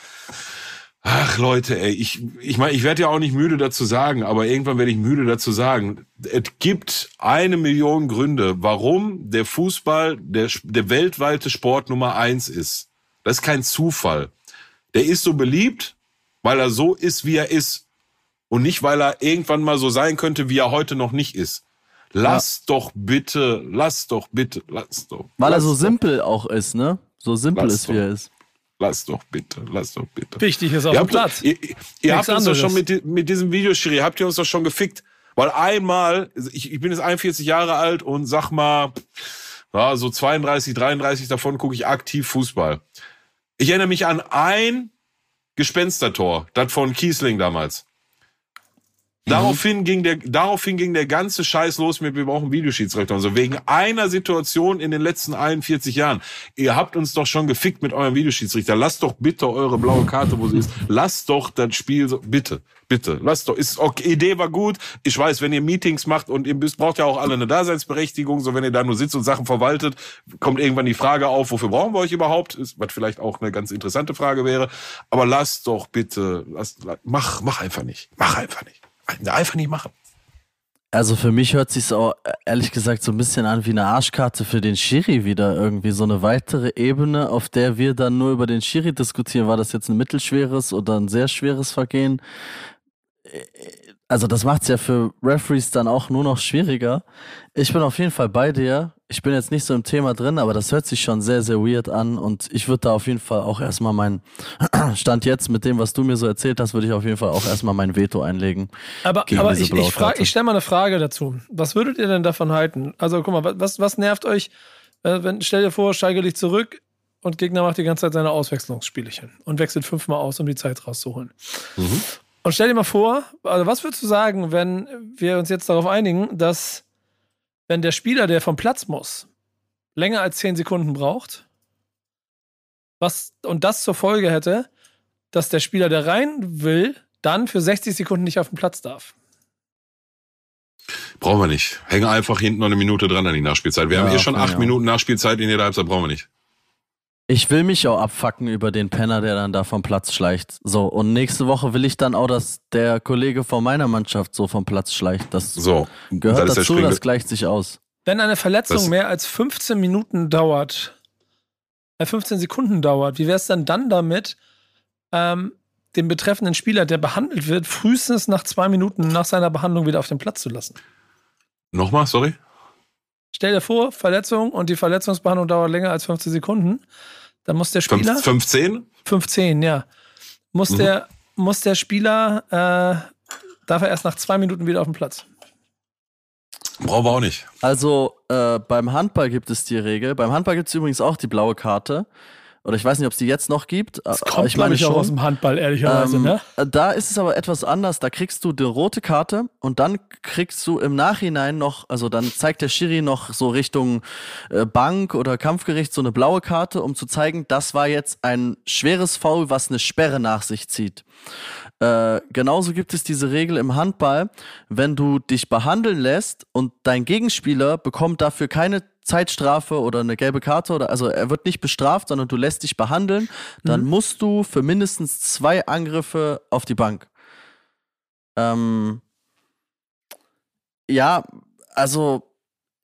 Ach Leute, ey, ich ich meine, ich werde ja auch nicht müde dazu sagen, aber irgendwann werde ich müde dazu sagen. Es gibt eine Million Gründe, warum der Fußball der der weltweite Sport Nummer eins ist. Das ist kein Zufall der ist so beliebt, weil er so ist, wie er ist. Und nicht, weil er irgendwann mal so sein könnte, wie er heute noch nicht ist. Lass ja. doch bitte, lass doch bitte, lass doch. Weil lass er so doch. simpel auch ist, ne? So simpel lass ist, doch. wie er ist. Lass doch bitte, lass doch bitte. Wichtig ist auf dem Platz. Ihr, ihr habt uns doch schon mit, mit diesem Video, Schiri, habt ihr uns doch schon gefickt. Weil einmal, ich, ich bin jetzt 41 Jahre alt und sag mal, ja, so 32, 33 davon gucke ich aktiv Fußball. Ich erinnere mich an ein Gespenstertor, das von Kiesling damals. Daraufhin ging der, daraufhin ging der ganze Scheiß los mit, wir brauchen Videoschiedsrichter und so. Wegen einer Situation in den letzten 41 Jahren. Ihr habt uns doch schon gefickt mit eurem Videoschiedsrichter. Lasst doch bitte eure blaue Karte, wo sie ist. Lasst doch das Spiel so, bitte, bitte. Lasst doch, ist, okay, Idee war gut. Ich weiß, wenn ihr Meetings macht und ihr braucht ja auch alle eine Daseinsberechtigung. So, wenn ihr da nur sitzt und Sachen verwaltet, kommt irgendwann die Frage auf, wofür brauchen wir euch überhaupt? Ist, was vielleicht auch eine ganz interessante Frage wäre. Aber lasst doch bitte, lasst, mach, mach einfach nicht. Mach einfach nicht. Einfach nicht machen. Also für mich hört sich auch ehrlich gesagt so ein bisschen an wie eine Arschkarte für den Schiri wieder irgendwie so eine weitere Ebene, auf der wir dann nur über den Schiri diskutieren. War das jetzt ein mittelschweres oder ein sehr schweres Vergehen? Also das macht es ja für Referees dann auch nur noch schwieriger. Ich bin auf jeden Fall bei dir. Ich bin jetzt nicht so im Thema drin, aber das hört sich schon sehr, sehr weird an und ich würde da auf jeden Fall auch erstmal meinen Stand jetzt mit dem, was du mir so erzählt hast, würde ich auf jeden Fall auch erstmal mein Veto einlegen. Aber, aber ich, ich, ich stelle mal eine Frage dazu. Was würdet ihr denn davon halten? Also guck mal, was, was nervt euch, äh, wenn, stell dir vor, Steige dich zurück und Gegner macht die ganze Zeit seine Auswechslungsspielchen und wechselt fünfmal aus, um die Zeit rauszuholen. Mhm. Und stell dir mal vor, also was würdest du sagen, wenn wir uns jetzt darauf einigen, dass wenn der Spieler, der vom Platz muss, länger als 10 Sekunden braucht, was und das zur Folge hätte, dass der Spieler, der rein will, dann für 60 Sekunden nicht auf dem Platz darf. Brauchen wir nicht. Hänge einfach hinten noch eine Minute dran an die Nachspielzeit. Wir ja, haben hier schon acht ja. Minuten Nachspielzeit in jeder Halbzeit, brauchen wir nicht. Ich will mich auch abfacken über den Penner, der dann da vom Platz schleicht. So, und nächste Woche will ich dann auch, dass der Kollege von meiner Mannschaft so vom Platz schleicht. Das so, gehört das dazu, das gleicht sich aus. Wenn eine Verletzung das mehr als 15 Minuten dauert, äh 15 Sekunden dauert, wie wäre es dann dann damit, ähm, den betreffenden Spieler, der behandelt wird, frühestens nach zwei Minuten nach seiner Behandlung wieder auf den Platz zu lassen? Nochmal, sorry? Stell dir vor, Verletzung und die Verletzungsbehandlung dauert länger als 15 Sekunden. Dann muss der Spieler. 15? 15, ja. Muss, mhm. der, muss der Spieler, äh, darf er erst nach zwei Minuten wieder auf dem Platz. Brauchen wir auch nicht. Also äh, beim Handball gibt es die Regel. Beim Handball gibt es übrigens auch die blaue Karte. Oder ich weiß nicht, ob es die jetzt noch gibt. Das kommt, ich meine, schon. auch aus dem Handball, ehrlicherweise. Ähm, ne? Da ist es aber etwas anders. Da kriegst du die rote Karte und dann kriegst du im Nachhinein noch, also dann zeigt der Schiri noch so Richtung äh, Bank oder Kampfgericht so eine blaue Karte, um zu zeigen, das war jetzt ein schweres Foul, was eine Sperre nach sich zieht. Äh, genauso gibt es diese Regel im Handball, wenn du dich behandeln lässt und dein Gegenspieler bekommt dafür keine Zeitstrafe oder eine gelbe Karte oder also er wird nicht bestraft, sondern du lässt dich behandeln, dann mhm. musst du für mindestens zwei Angriffe auf die Bank. Ähm, ja, also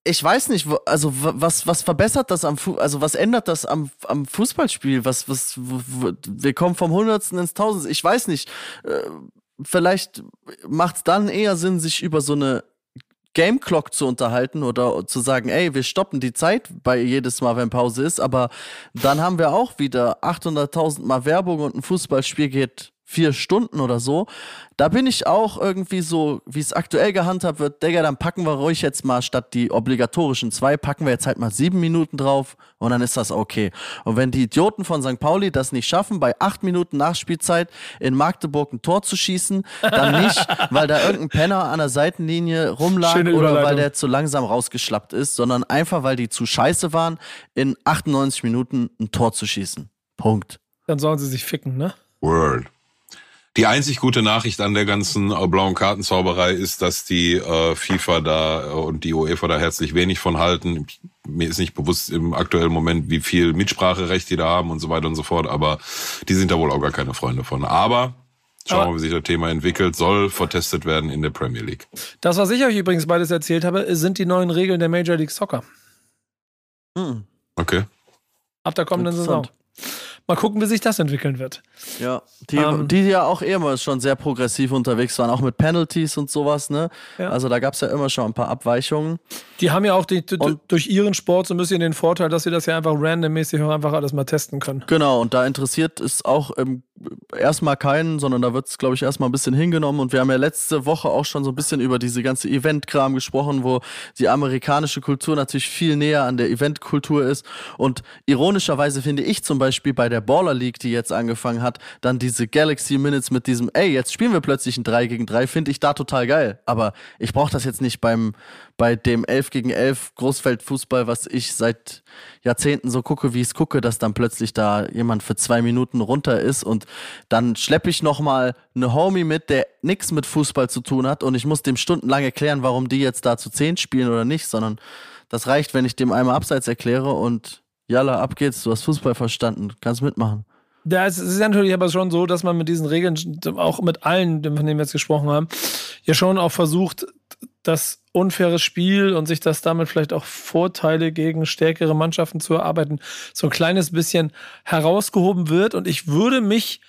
ich weiß nicht, also was, was verbessert das am Fu also was ändert das am, am Fußballspiel? Was, was, wir kommen vom Hundertsten ins Tausendste. Ich weiß nicht. Äh, vielleicht macht es dann eher Sinn, sich über so eine Game Clock zu unterhalten oder zu sagen, ey, wir stoppen die Zeit bei jedes Mal, wenn Pause ist, aber dann haben wir auch wieder 800.000 Mal Werbung und ein Fußballspiel geht vier Stunden oder so. Da bin ich auch irgendwie so, wie es aktuell gehandhabt wird, Digga, dann packen wir ruhig jetzt mal statt die obligatorischen zwei, packen wir jetzt halt mal sieben Minuten drauf und dann ist das okay. Und wenn die Idioten von St. Pauli das nicht schaffen, bei acht Minuten Nachspielzeit in Magdeburg ein Tor zu schießen, dann nicht, weil da irgendein Penner an der Seitenlinie rumlag oder weil der zu langsam rausgeschlappt ist, sondern einfach, weil die zu scheiße waren, in 98 Minuten ein Tor zu schießen. Punkt. Dann sollen sie sich ficken, ne? World. Die einzig gute Nachricht an der ganzen äh, blauen Kartenzauberei ist, dass die äh, FIFA da äh, und die UEFA da herzlich wenig von halten. Mir ist nicht bewusst im aktuellen Moment, wie viel Mitspracherecht die da haben und so weiter und so fort, aber die sind da wohl auch gar keine Freunde von. Aber Schauen wir mal, wie sich das Thema entwickelt. Soll vertestet werden in der Premier League. Das, was ich euch übrigens beides erzählt habe, sind die neuen Regeln der Major League Soccer. Hm. Okay. Ab der kommenden Saison. Mal gucken, wie sich das entwickeln wird. Ja, die, ähm, die ja auch ehemals schon sehr progressiv unterwegs waren, auch mit Penalties und sowas, ne? Ja. Also da gab es ja immer schon ein paar Abweichungen. Die haben ja auch die, durch ihren Sport so ein bisschen den Vorteil, dass sie das ja einfach randommäßig auch einfach alles mal testen können. Genau, und da interessiert es auch im erstmal keinen, sondern da wird es, glaube ich, erstmal ein bisschen hingenommen. Und wir haben ja letzte Woche auch schon so ein bisschen über diese ganze Event-Kram gesprochen, wo die amerikanische Kultur natürlich viel näher an der Event-Kultur ist. Und ironischerweise finde ich zum Beispiel bei der Baller League, die jetzt angefangen hat, dann diese Galaxy Minutes mit diesem, ey, jetzt spielen wir plötzlich ein 3 gegen 3, finde ich da total geil. Aber ich brauche das jetzt nicht beim, bei dem 11 gegen 11 Großfeldfußball, was ich seit Jahrzehnten so gucke, wie ich es gucke, dass dann plötzlich da jemand für zwei Minuten runter ist und dann schleppe ich nochmal eine Homie mit, der nichts mit Fußball zu tun hat und ich muss dem stundenlang erklären, warum die jetzt da zu zehn spielen oder nicht, sondern das reicht, wenn ich dem einmal abseits erkläre und jalla, ab geht's, du hast Fußball verstanden, kannst mitmachen. Ja, es ist natürlich aber schon so, dass man mit diesen Regeln, auch mit allen, von denen wir jetzt gesprochen haben, ja schon auch versucht, das unfaire Spiel und sich das damit vielleicht auch Vorteile gegen stärkere Mannschaften zu erarbeiten, so ein kleines bisschen herausgehoben wird. Und ich würde mich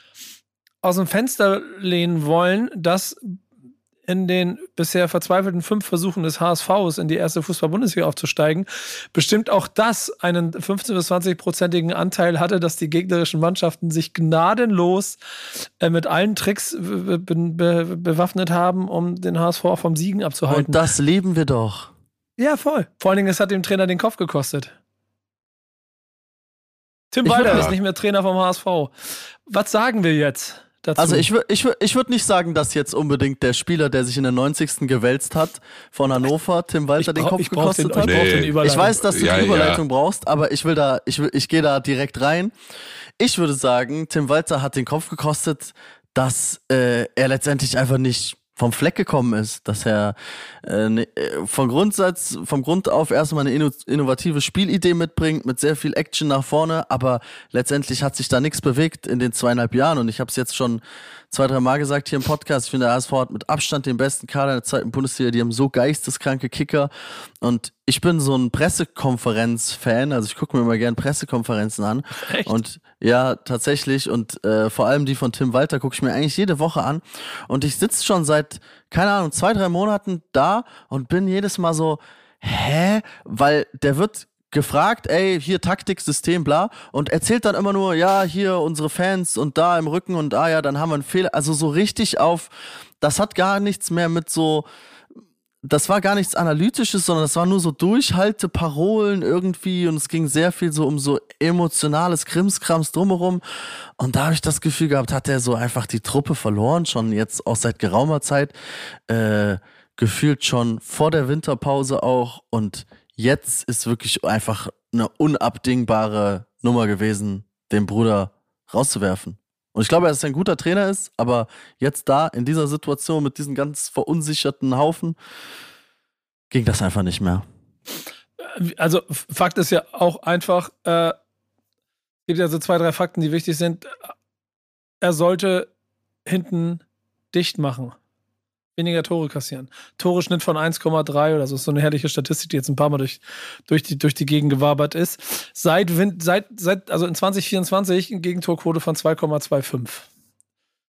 aus dem Fenster lehnen wollen, dass in den bisher verzweifelten fünf Versuchen des HSVs in die erste Fußball-Bundesliga aufzusteigen, bestimmt auch das einen 15- bis 20-prozentigen Anteil hatte, dass die gegnerischen Mannschaften sich gnadenlos äh, mit allen Tricks be be bewaffnet haben, um den HSV auch vom Siegen abzuhalten. Und das lieben wir doch. Ja, voll. Vor allen Dingen, es hat dem Trainer den Kopf gekostet. Tim Walter ist nicht mehr Trainer vom HSV. Was sagen wir jetzt? Dazu. Also ich würde ich ich würd nicht sagen, dass jetzt unbedingt der Spieler, der sich in der 90. gewälzt hat, von Hannover, Tim Walter, den Kopf gekostet den, hat. Nee. Ich weiß, dass du ja, die Überleitung ja. brauchst, aber ich will da, ich, will, ich gehe da direkt rein. Ich würde sagen, Tim Walter hat den Kopf gekostet, dass äh, er letztendlich einfach nicht vom Fleck gekommen ist, dass er äh, ne, äh, vom Grundsatz, vom Grund auf erstmal eine innovative Spielidee mitbringt, mit sehr viel Action nach vorne, aber letztendlich hat sich da nichts bewegt in den zweieinhalb Jahren und ich habe es jetzt schon zwei, drei Mal gesagt hier im Podcast, ich finde, der HSV hat mit Abstand den besten Kader der zweiten Bundesliga, die haben so geisteskranke Kicker. Und ich bin so ein Pressekonferenz-Fan, also ich gucke mir immer gerne Pressekonferenzen an. Echt? und ja, tatsächlich. Und äh, vor allem die von Tim Walter gucke ich mir eigentlich jede Woche an. Und ich sitze schon seit, keine Ahnung, zwei, drei Monaten da und bin jedes Mal so, hä? Weil der wird gefragt, ey, hier Taktik, System, bla, und erzählt dann immer nur, ja, hier unsere Fans und da im Rücken und ah ja, dann haben wir einen Fehler. Also so richtig auf, das hat gar nichts mehr mit so, das war gar nichts Analytisches, sondern das war nur so Durchhalteparolen irgendwie und es ging sehr viel so um so emotionales Krimskrams drumherum. Und da habe ich das Gefühl gehabt, hat er so einfach die Truppe verloren, schon jetzt auch seit geraumer Zeit, äh, gefühlt schon vor der Winterpause auch und jetzt ist wirklich einfach eine unabdingbare Nummer gewesen, den Bruder rauszuwerfen. Und ich glaube, dass er ein guter Trainer ist, aber jetzt da in dieser Situation mit diesem ganz verunsicherten Haufen ging das einfach nicht mehr. Also Fakt ist ja auch einfach, äh, es gibt ja so zwei, drei Fakten, die wichtig sind. Er sollte hinten dicht machen weniger Tore kassieren. Tore-Schnitt von 1,3 oder so. Ist so eine herrliche Statistik, die jetzt ein paar Mal durch, durch, die, durch die Gegend gewabert ist. Seit, seit, seit, also in 2024 eine Gegentorquote von 2,25.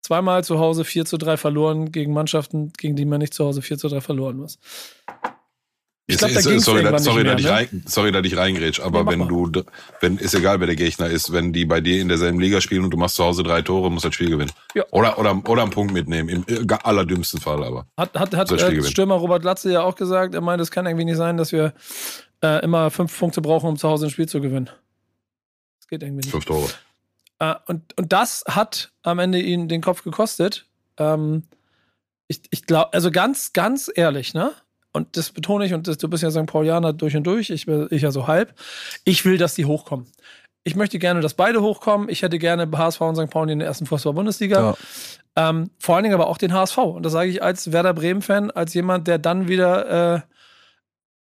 Zweimal zu Hause 4 zu 3 verloren gegen Mannschaften, gegen die man nicht zu Hause 4 zu 3 verloren muss. Ich glaub, da sorry, da, sorry, mehr, da ne? rein, sorry, da dich reingrätsch, aber ja, wenn mal. du, wenn, ist egal, wer der Gegner ist, wenn die bei dir in derselben Liga spielen und du machst zu Hause drei Tore, musst du das Spiel gewinnen. Ja. Oder, oder, oder einen Punkt mitnehmen, im allerdümmsten Fall aber. Hat, hat, hat äh, Stürmer Robert Latze ja auch gesagt, er meint, es kann irgendwie nicht sein, dass wir äh, immer fünf Punkte brauchen, um zu Hause ein Spiel zu gewinnen. Das geht irgendwie nicht. Fünf Tore. Äh, und, und das hat am Ende ihn den Kopf gekostet. Ähm, ich, ich glaube, also ganz, ganz ehrlich, ne? Und das betone ich, und das, du bist ja St. Paulianer durch und durch, ich, ich ja so halb. Ich will, dass die hochkommen. Ich möchte gerne, dass beide hochkommen. Ich hätte gerne HSV und St. Pauli in der ersten Fußball-Bundesliga. Ja. Ähm, vor allen Dingen aber auch den HSV. Und das sage ich als Werder Bremen-Fan, als jemand, der dann wieder äh,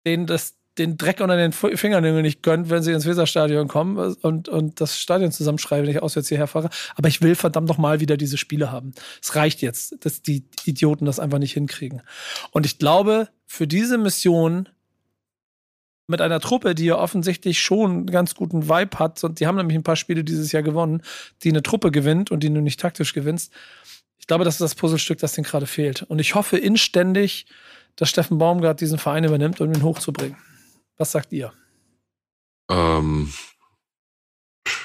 den, das, den Dreck unter den Fingernägeln nicht gönnt, wenn sie ins Weserstadion kommen und, und das Stadion zusammenschreiben, wenn ich auswärts hierher fahre. Aber ich will verdammt noch mal wieder diese Spiele haben. Es reicht jetzt, dass die Idioten das einfach nicht hinkriegen. Und ich glaube, für diese Mission mit einer Truppe, die ja offensichtlich schon einen ganz guten Vibe hat, und die haben nämlich ein paar Spiele dieses Jahr gewonnen, die eine Truppe gewinnt und die du nicht taktisch gewinnst. Ich glaube, das ist das Puzzlestück, das denen gerade fehlt. Und ich hoffe inständig, dass Steffen Baumgart diesen Verein übernimmt, um ihn hochzubringen. Was sagt ihr? Ähm,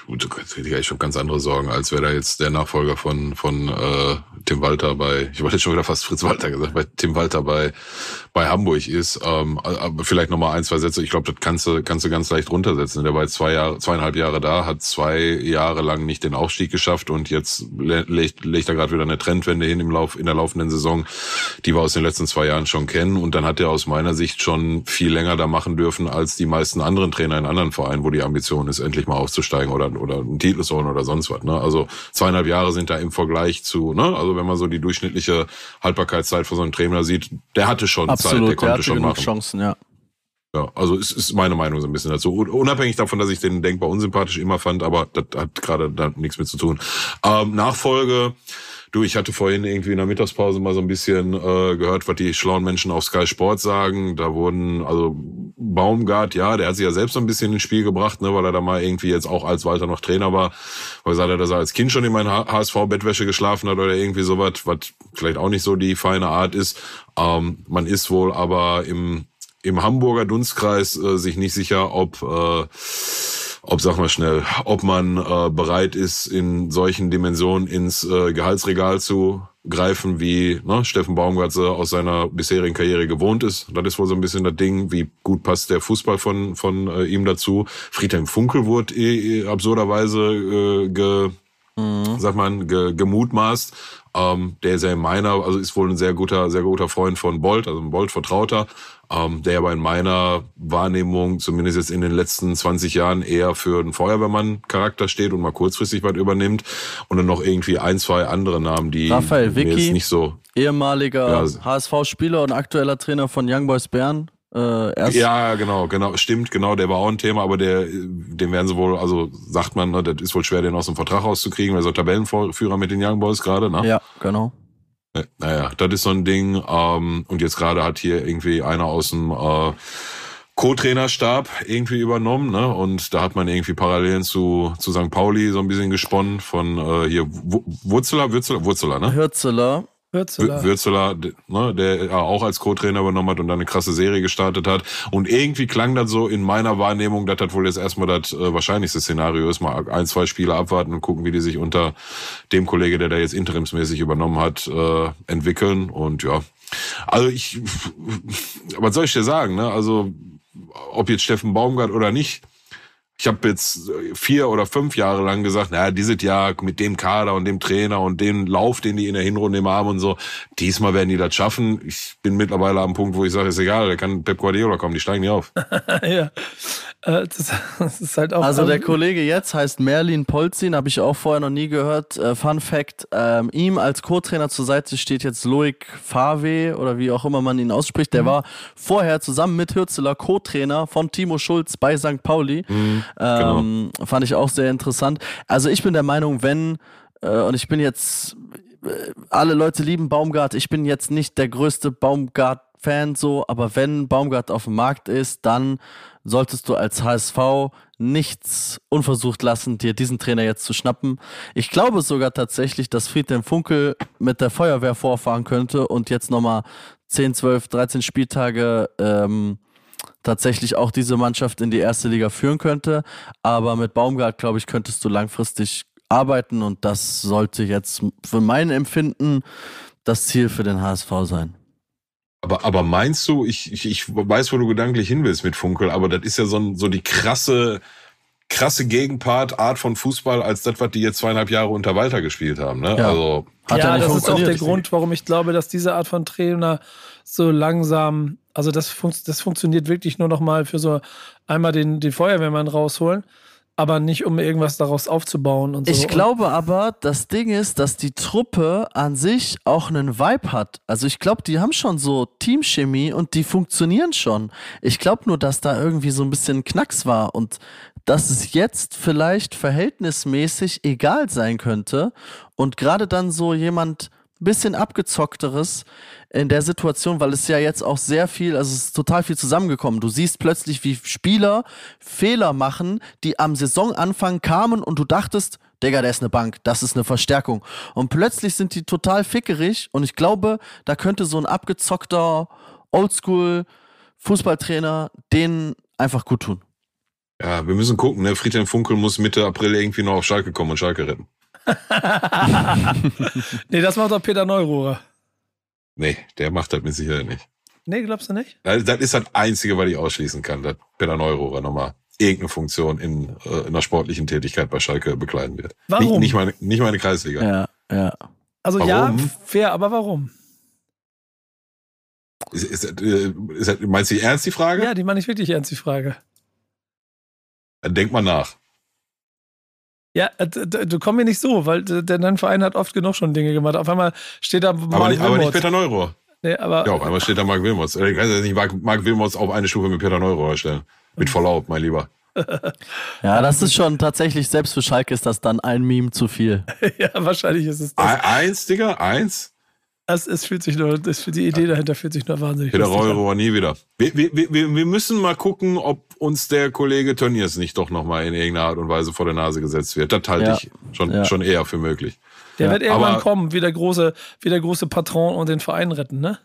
Gut, ich habe ganz andere Sorgen, als wäre da jetzt der Nachfolger von von äh, Tim Walter bei, ich wollte jetzt schon wieder fast Fritz Walter gesagt, bei Tim Walter bei bei Hamburg ist. Ähm, aber vielleicht nochmal ein, zwei Sätze. Ich glaube, das kannst du kannst du ganz leicht runtersetzen. Der war jetzt zwei Jahre, zweieinhalb Jahre da, hat zwei Jahre lang nicht den Aufstieg geschafft und jetzt legt, legt er gerade wieder eine Trendwende hin im Lauf in der laufenden Saison, die wir aus den letzten zwei Jahren schon kennen. Und dann hat er aus meiner Sicht schon viel länger da machen dürfen als die meisten anderen Trainer in anderen Vereinen, wo die Ambition ist, endlich mal aufzusteigen oder oder einen Titel zu holen oder sonst was. Ne? Also zweieinhalb Jahre sind da im Vergleich zu, ne? Also wenn man so die durchschnittliche Haltbarkeitszeit von so einem Trainer sieht, der hatte schon Absolut, Zeit, der konnte der schon machen. Chancen, ja. Ja, also es ist meine Meinung so ein bisschen dazu. Unabhängig davon, dass ich den denkbar unsympathisch immer fand, aber das hat gerade da nichts mit zu tun. Ähm, Nachfolge, Du, ich hatte vorhin irgendwie in der Mittagspause mal so ein bisschen äh, gehört, was die schlauen Menschen auf Sky Sport sagen. Da wurden, also Baumgart, ja, der hat sich ja selbst so ein bisschen ins Spiel gebracht, ne, weil er da mal irgendwie jetzt auch als Walter noch Trainer war, weil er sagt, dass er als Kind schon in meiner HSV-Bettwäsche geschlafen hat oder irgendwie sowas, was vielleicht auch nicht so die feine Art ist. Ähm, man ist wohl aber im, im Hamburger Dunstkreis äh, sich nicht sicher, ob äh, ob, sag mal schnell, ob man äh, bereit ist, in solchen Dimensionen ins äh, Gehaltsregal zu greifen, wie ne, Steffen Baumgartze aus seiner bisherigen Karriere gewohnt ist. Das ist wohl so ein bisschen das Ding, wie gut passt der Fußball von, von äh, ihm dazu. Friedhelm Funkel wurde eh, eh absurderweise äh, ge, mhm. sagt man, ge, gemutmaßt. Ähm, der ist ja in meiner, also ist wohl ein sehr guter, sehr guter Freund von Bolt, also ein Bolt-Vertrauter ähm, der aber in meiner Wahrnehmung, zumindest jetzt in den letzten 20 Jahren, eher für einen Feuerwehrmann-Charakter steht und mal kurzfristig was übernimmt. Und dann noch irgendwie ein, zwei andere Namen, die Raphael Vicky, nicht so. Ehemaliger ja, HSV-Spieler und aktueller Trainer von Young Boys Bern. Äh, ja, genau, genau, stimmt, genau, der war auch ein Thema, aber der, dem werden sie wohl, also sagt man, ne, das ist wohl schwer, den aus dem Vertrag rauszukriegen, weil so Tabellenführer mit den Young Boys gerade, ne? Ja, genau. Naja, das ist so ein Ding. Ähm, und jetzt gerade hat hier irgendwie einer aus dem äh, Co-Trainerstab irgendwie übernommen, ne? Und da hat man irgendwie Parallelen zu, zu St. Pauli so ein bisschen gesponnen von äh, hier Wurzeler, Wurzeler, Wurzeler, ne? Hürzeler. Würzeler, Würzeler ne, der auch als Co-Trainer übernommen hat und dann eine krasse Serie gestartet hat. Und irgendwie klang das so in meiner Wahrnehmung, dass das wohl jetzt erstmal das äh, wahrscheinlichste Szenario ist, mal ein, zwei Spiele abwarten und gucken, wie die sich unter dem Kollege, der da jetzt interimsmäßig übernommen hat, äh, entwickeln. Und ja, also ich, was soll ich dir sagen, ne? Also ob jetzt Steffen Baumgart oder nicht, ich habe jetzt vier oder fünf Jahre lang gesagt, naja, dieses Jahr mit dem Kader und dem Trainer und dem Lauf, den die in der Hinrunde immer haben und so, diesmal werden die das schaffen. Ich bin mittlerweile am Punkt, wo ich sage, ist egal, da kann Pep Guardiola kommen, die steigen nicht auf. ja, äh, das, das, ist halt auch... Also der Kollege jetzt heißt Merlin Polzin, habe ich auch vorher noch nie gehört. Äh, Fun Fact, ähm, ihm als Co-Trainer zur Seite steht jetzt Loic Fave oder wie auch immer man ihn ausspricht. Der mhm. war vorher zusammen mit Hürzeler Co-Trainer von Timo Schulz bei St. Pauli. Mhm. Genau. Ähm, genau. Fand ich auch sehr interessant. Also ich bin der Meinung, wenn, äh, und ich bin jetzt, äh, alle Leute lieben Baumgart, ich bin jetzt nicht der größte Baumgart-Fan so, aber wenn Baumgart auf dem Markt ist, dann solltest du als HSV nichts unversucht lassen, dir diesen Trainer jetzt zu schnappen. Ich glaube sogar tatsächlich, dass Friedhelm Funkel mit der Feuerwehr vorfahren könnte und jetzt nochmal 10, 12, 13 Spieltage ähm, tatsächlich auch diese Mannschaft in die erste Liga führen könnte. Aber mit Baumgart, glaube ich, könntest du langfristig arbeiten und das sollte jetzt für mein Empfinden das Ziel für den HSV sein. Aber, aber meinst du, ich, ich, ich weiß, wo du gedanklich hin willst mit Funkel, aber das ist ja so, so die krasse, krasse Gegenpart, Art von Fußball, als das, was die jetzt zweieinhalb Jahre unter Walter gespielt haben. Ne? Ja. Also, Hat ja, das ist auch der Grund, warum ich glaube, dass diese Art von Trainer so langsam also das, fun das funktioniert wirklich nur noch mal für so einmal den, den Feuerwehrmann rausholen, aber nicht um irgendwas daraus aufzubauen und so. Ich glaube aber, das Ding ist, dass die Truppe an sich auch einen Vibe hat. Also ich glaube, die haben schon so Teamchemie und die funktionieren schon. Ich glaube nur, dass da irgendwie so ein bisschen Knacks war und dass es jetzt vielleicht verhältnismäßig egal sein könnte und gerade dann so jemand bisschen abgezockteres in der Situation, weil es ja jetzt auch sehr viel, also es ist total viel zusammengekommen. Du siehst plötzlich, wie Spieler Fehler machen, die am Saisonanfang kamen und du dachtest, Digga, der ist eine Bank, das ist eine Verstärkung. Und plötzlich sind die total fickerig und ich glaube, da könnte so ein abgezockter Oldschool Fußballtrainer denen einfach gut tun. Ja, wir müssen gucken, ne? Friedhelm Funkel muss Mitte April irgendwie noch auf Schalke kommen und Schalke retten. nee, das macht doch Peter Neururer. Nee, der macht das mit Sicherheit nicht. Nee, glaubst du nicht? Das, das ist das Einzige, was ich ausschließen kann, dass Peter Neururer nochmal irgendeine Funktion in, äh, in einer sportlichen Tätigkeit bei Schalke bekleiden wird. Warum? Nicht, nicht, meine, nicht meine Kreisliga. Ja, ja. Also Warum? ja, fair, aber warum? Ist, ist, äh, ist, meinst du die ernst, die Frage? Ja, die meine ich wirklich ernst, die Frage. Dann denk mal nach. Ja, äh, du komm mir nicht so, weil d- denn dein Verein hat oft genug schon Dinge gemacht. Auf einmal steht da Aber, nicht, aber nicht Wilmots. Peter Neurohr. Nee, aber Ja, auf einmal steht da Marc Wilmots. Äh, Ich kann jetzt nicht Marc, Marc Wilmots auf eine Stufe mit Peter Neurohr stellen. Mit Verlaub, mein Lieber. Ja, das ist schon tatsächlich, selbst für Schalke ist das dann ein Meme zu viel. ja, wahrscheinlich ist es das. Eins, Digga, eins. Es, es fühlt sich nur, das, die Idee dahinter fühlt sich nur wahnsinnig Peter. Neurohr nie wieder. Wir, wir, wir, wir müssen mal gucken, ob uns der Kollege Tönnies nicht doch nochmal in irgendeiner Art und Weise vor der Nase gesetzt wird. Das halte Ja. ich schon, Ja. schon eher für möglich. Der Ja, wird irgendwann aber- kommen, wie der große, wie der große Patron und den Verein retten, ne?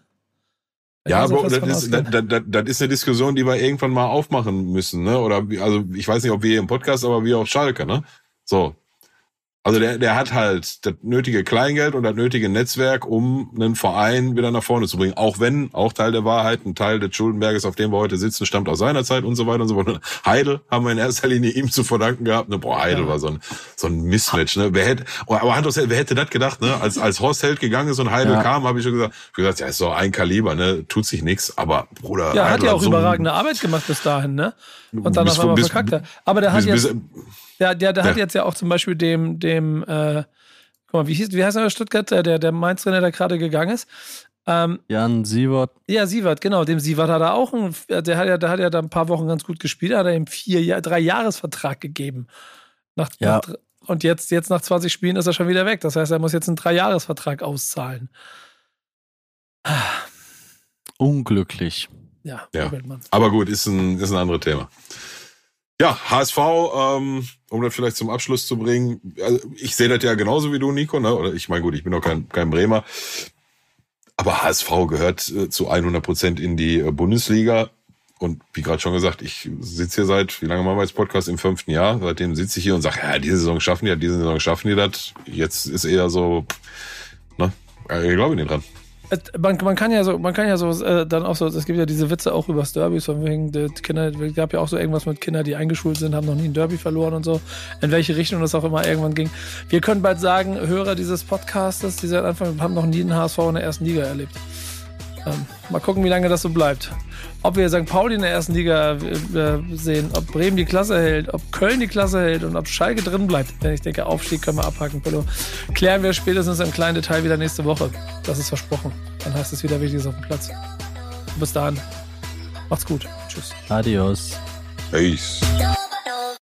Da Ja, Bro, fast das ist, das, das, das ist eine Diskussion, die wir irgendwann mal aufmachen müssen, ne? Oder wie, also ich weiß nicht, ob wir hier im Podcast, aber wir auf Schalke, ne? So. Also der, der hat halt das nötige Kleingeld und das nötige Netzwerk, um einen Verein wieder nach vorne zu bringen. Auch wenn, auch Teil der Wahrheit, ein Teil des Schuldenberges, auf dem wir heute sitzen, stammt aus seiner Zeit und so weiter und so fort. Heidel haben wir in erster Linie ihm zu verdanken gehabt. Ne? Boah, Heidel Ja. war so ein, so ein Mismatch. Ne? Wer hätte, oh, aber aufs Herz, wer hätte das gedacht? Ne? Als, als Horst Held gegangen ist und Heidel Ja. kam, habe ich schon gesagt, ich gesagt, ja, ist so ein Kaliber, ne? tut sich nichts. Aber Bruder, Ja, hat ja auch so überragende Arbeit gemacht bis dahin, ne? Und dann bis- auf einmal bis- verkackt er. Aber der hat bis- jetzt, bis- der, der, der hat Ja. jetzt ja auch zum Beispiel dem, dem, äh, guck mal, wie hieß, wie heißt der Stuttgart, der, der, der Mainz-Trainer, der gerade gegangen ist? Ähm, Jan Sievert, ja, Sievert, genau. Dem Sievert hat er auch ein, der hat ja, der hat ja da ein paar Wochen ganz gut gespielt, hat er ihm vier, drei Jahresvertrag gegeben. Nach, Ja. nach, und jetzt, jetzt nach 20 Spielen ist er schon wieder weg. Das heißt, er muss jetzt einen Dreijahresvertrag auszahlen. unglücklich. Ja, Ja. Aber gut, ist ein, ist ein anderes Thema. Ja, HSV, ähm, um das vielleicht zum Abschluss zu bringen. Also ich sehe das ja genauso wie du, Nico. Ne? Oder ich meine, gut, ich bin doch kein, kein Bremer. Aber HSV gehört äh, zu 100 Prozent in die äh, Bundesliga. Und wie gerade schon gesagt, ich sitze hier seit, wie lange machen wir jetzt Podcast? Im fünften Jahr. Seitdem sitze ich hier und sage, ja, diese Saison schaffen die diese Saison schaffen die das. Jetzt ist eher so, ne? Ich glaube nicht dran. Es- Man, man kann ja so, man kann ja so äh, dann auch so, es gibt ja diese Witze auch übers Derby, von wegen der Kinder, es gab ja auch so irgendwas mit Kindern, die eingeschult sind, haben noch nie ein Derby verloren und so, in welche Richtung das auch immer irgendwann ging. Wir können bald sagen, Hörer dieses Podcastes, die seit Anfang haben noch nie einen HSV in der ersten Liga erlebt. Ähm, mal gucken, wie lange das so bleibt. Ob wir St. Pauli in der ersten Liga äh, sehen, ob Bremen die Klasse hält, ob Köln die Klasse hält und ob Schalke drin bleibt. Denn ich denke, Aufstieg können wir abhaken, Pillow. Klären wir spätestens im kleinen Detail wieder nächste Woche. Das ist versprochen. Dann heißt es wieder Wichtiges auf dem Platz. Bis dahin. Macht's gut. Tschüss. Adios. Peace.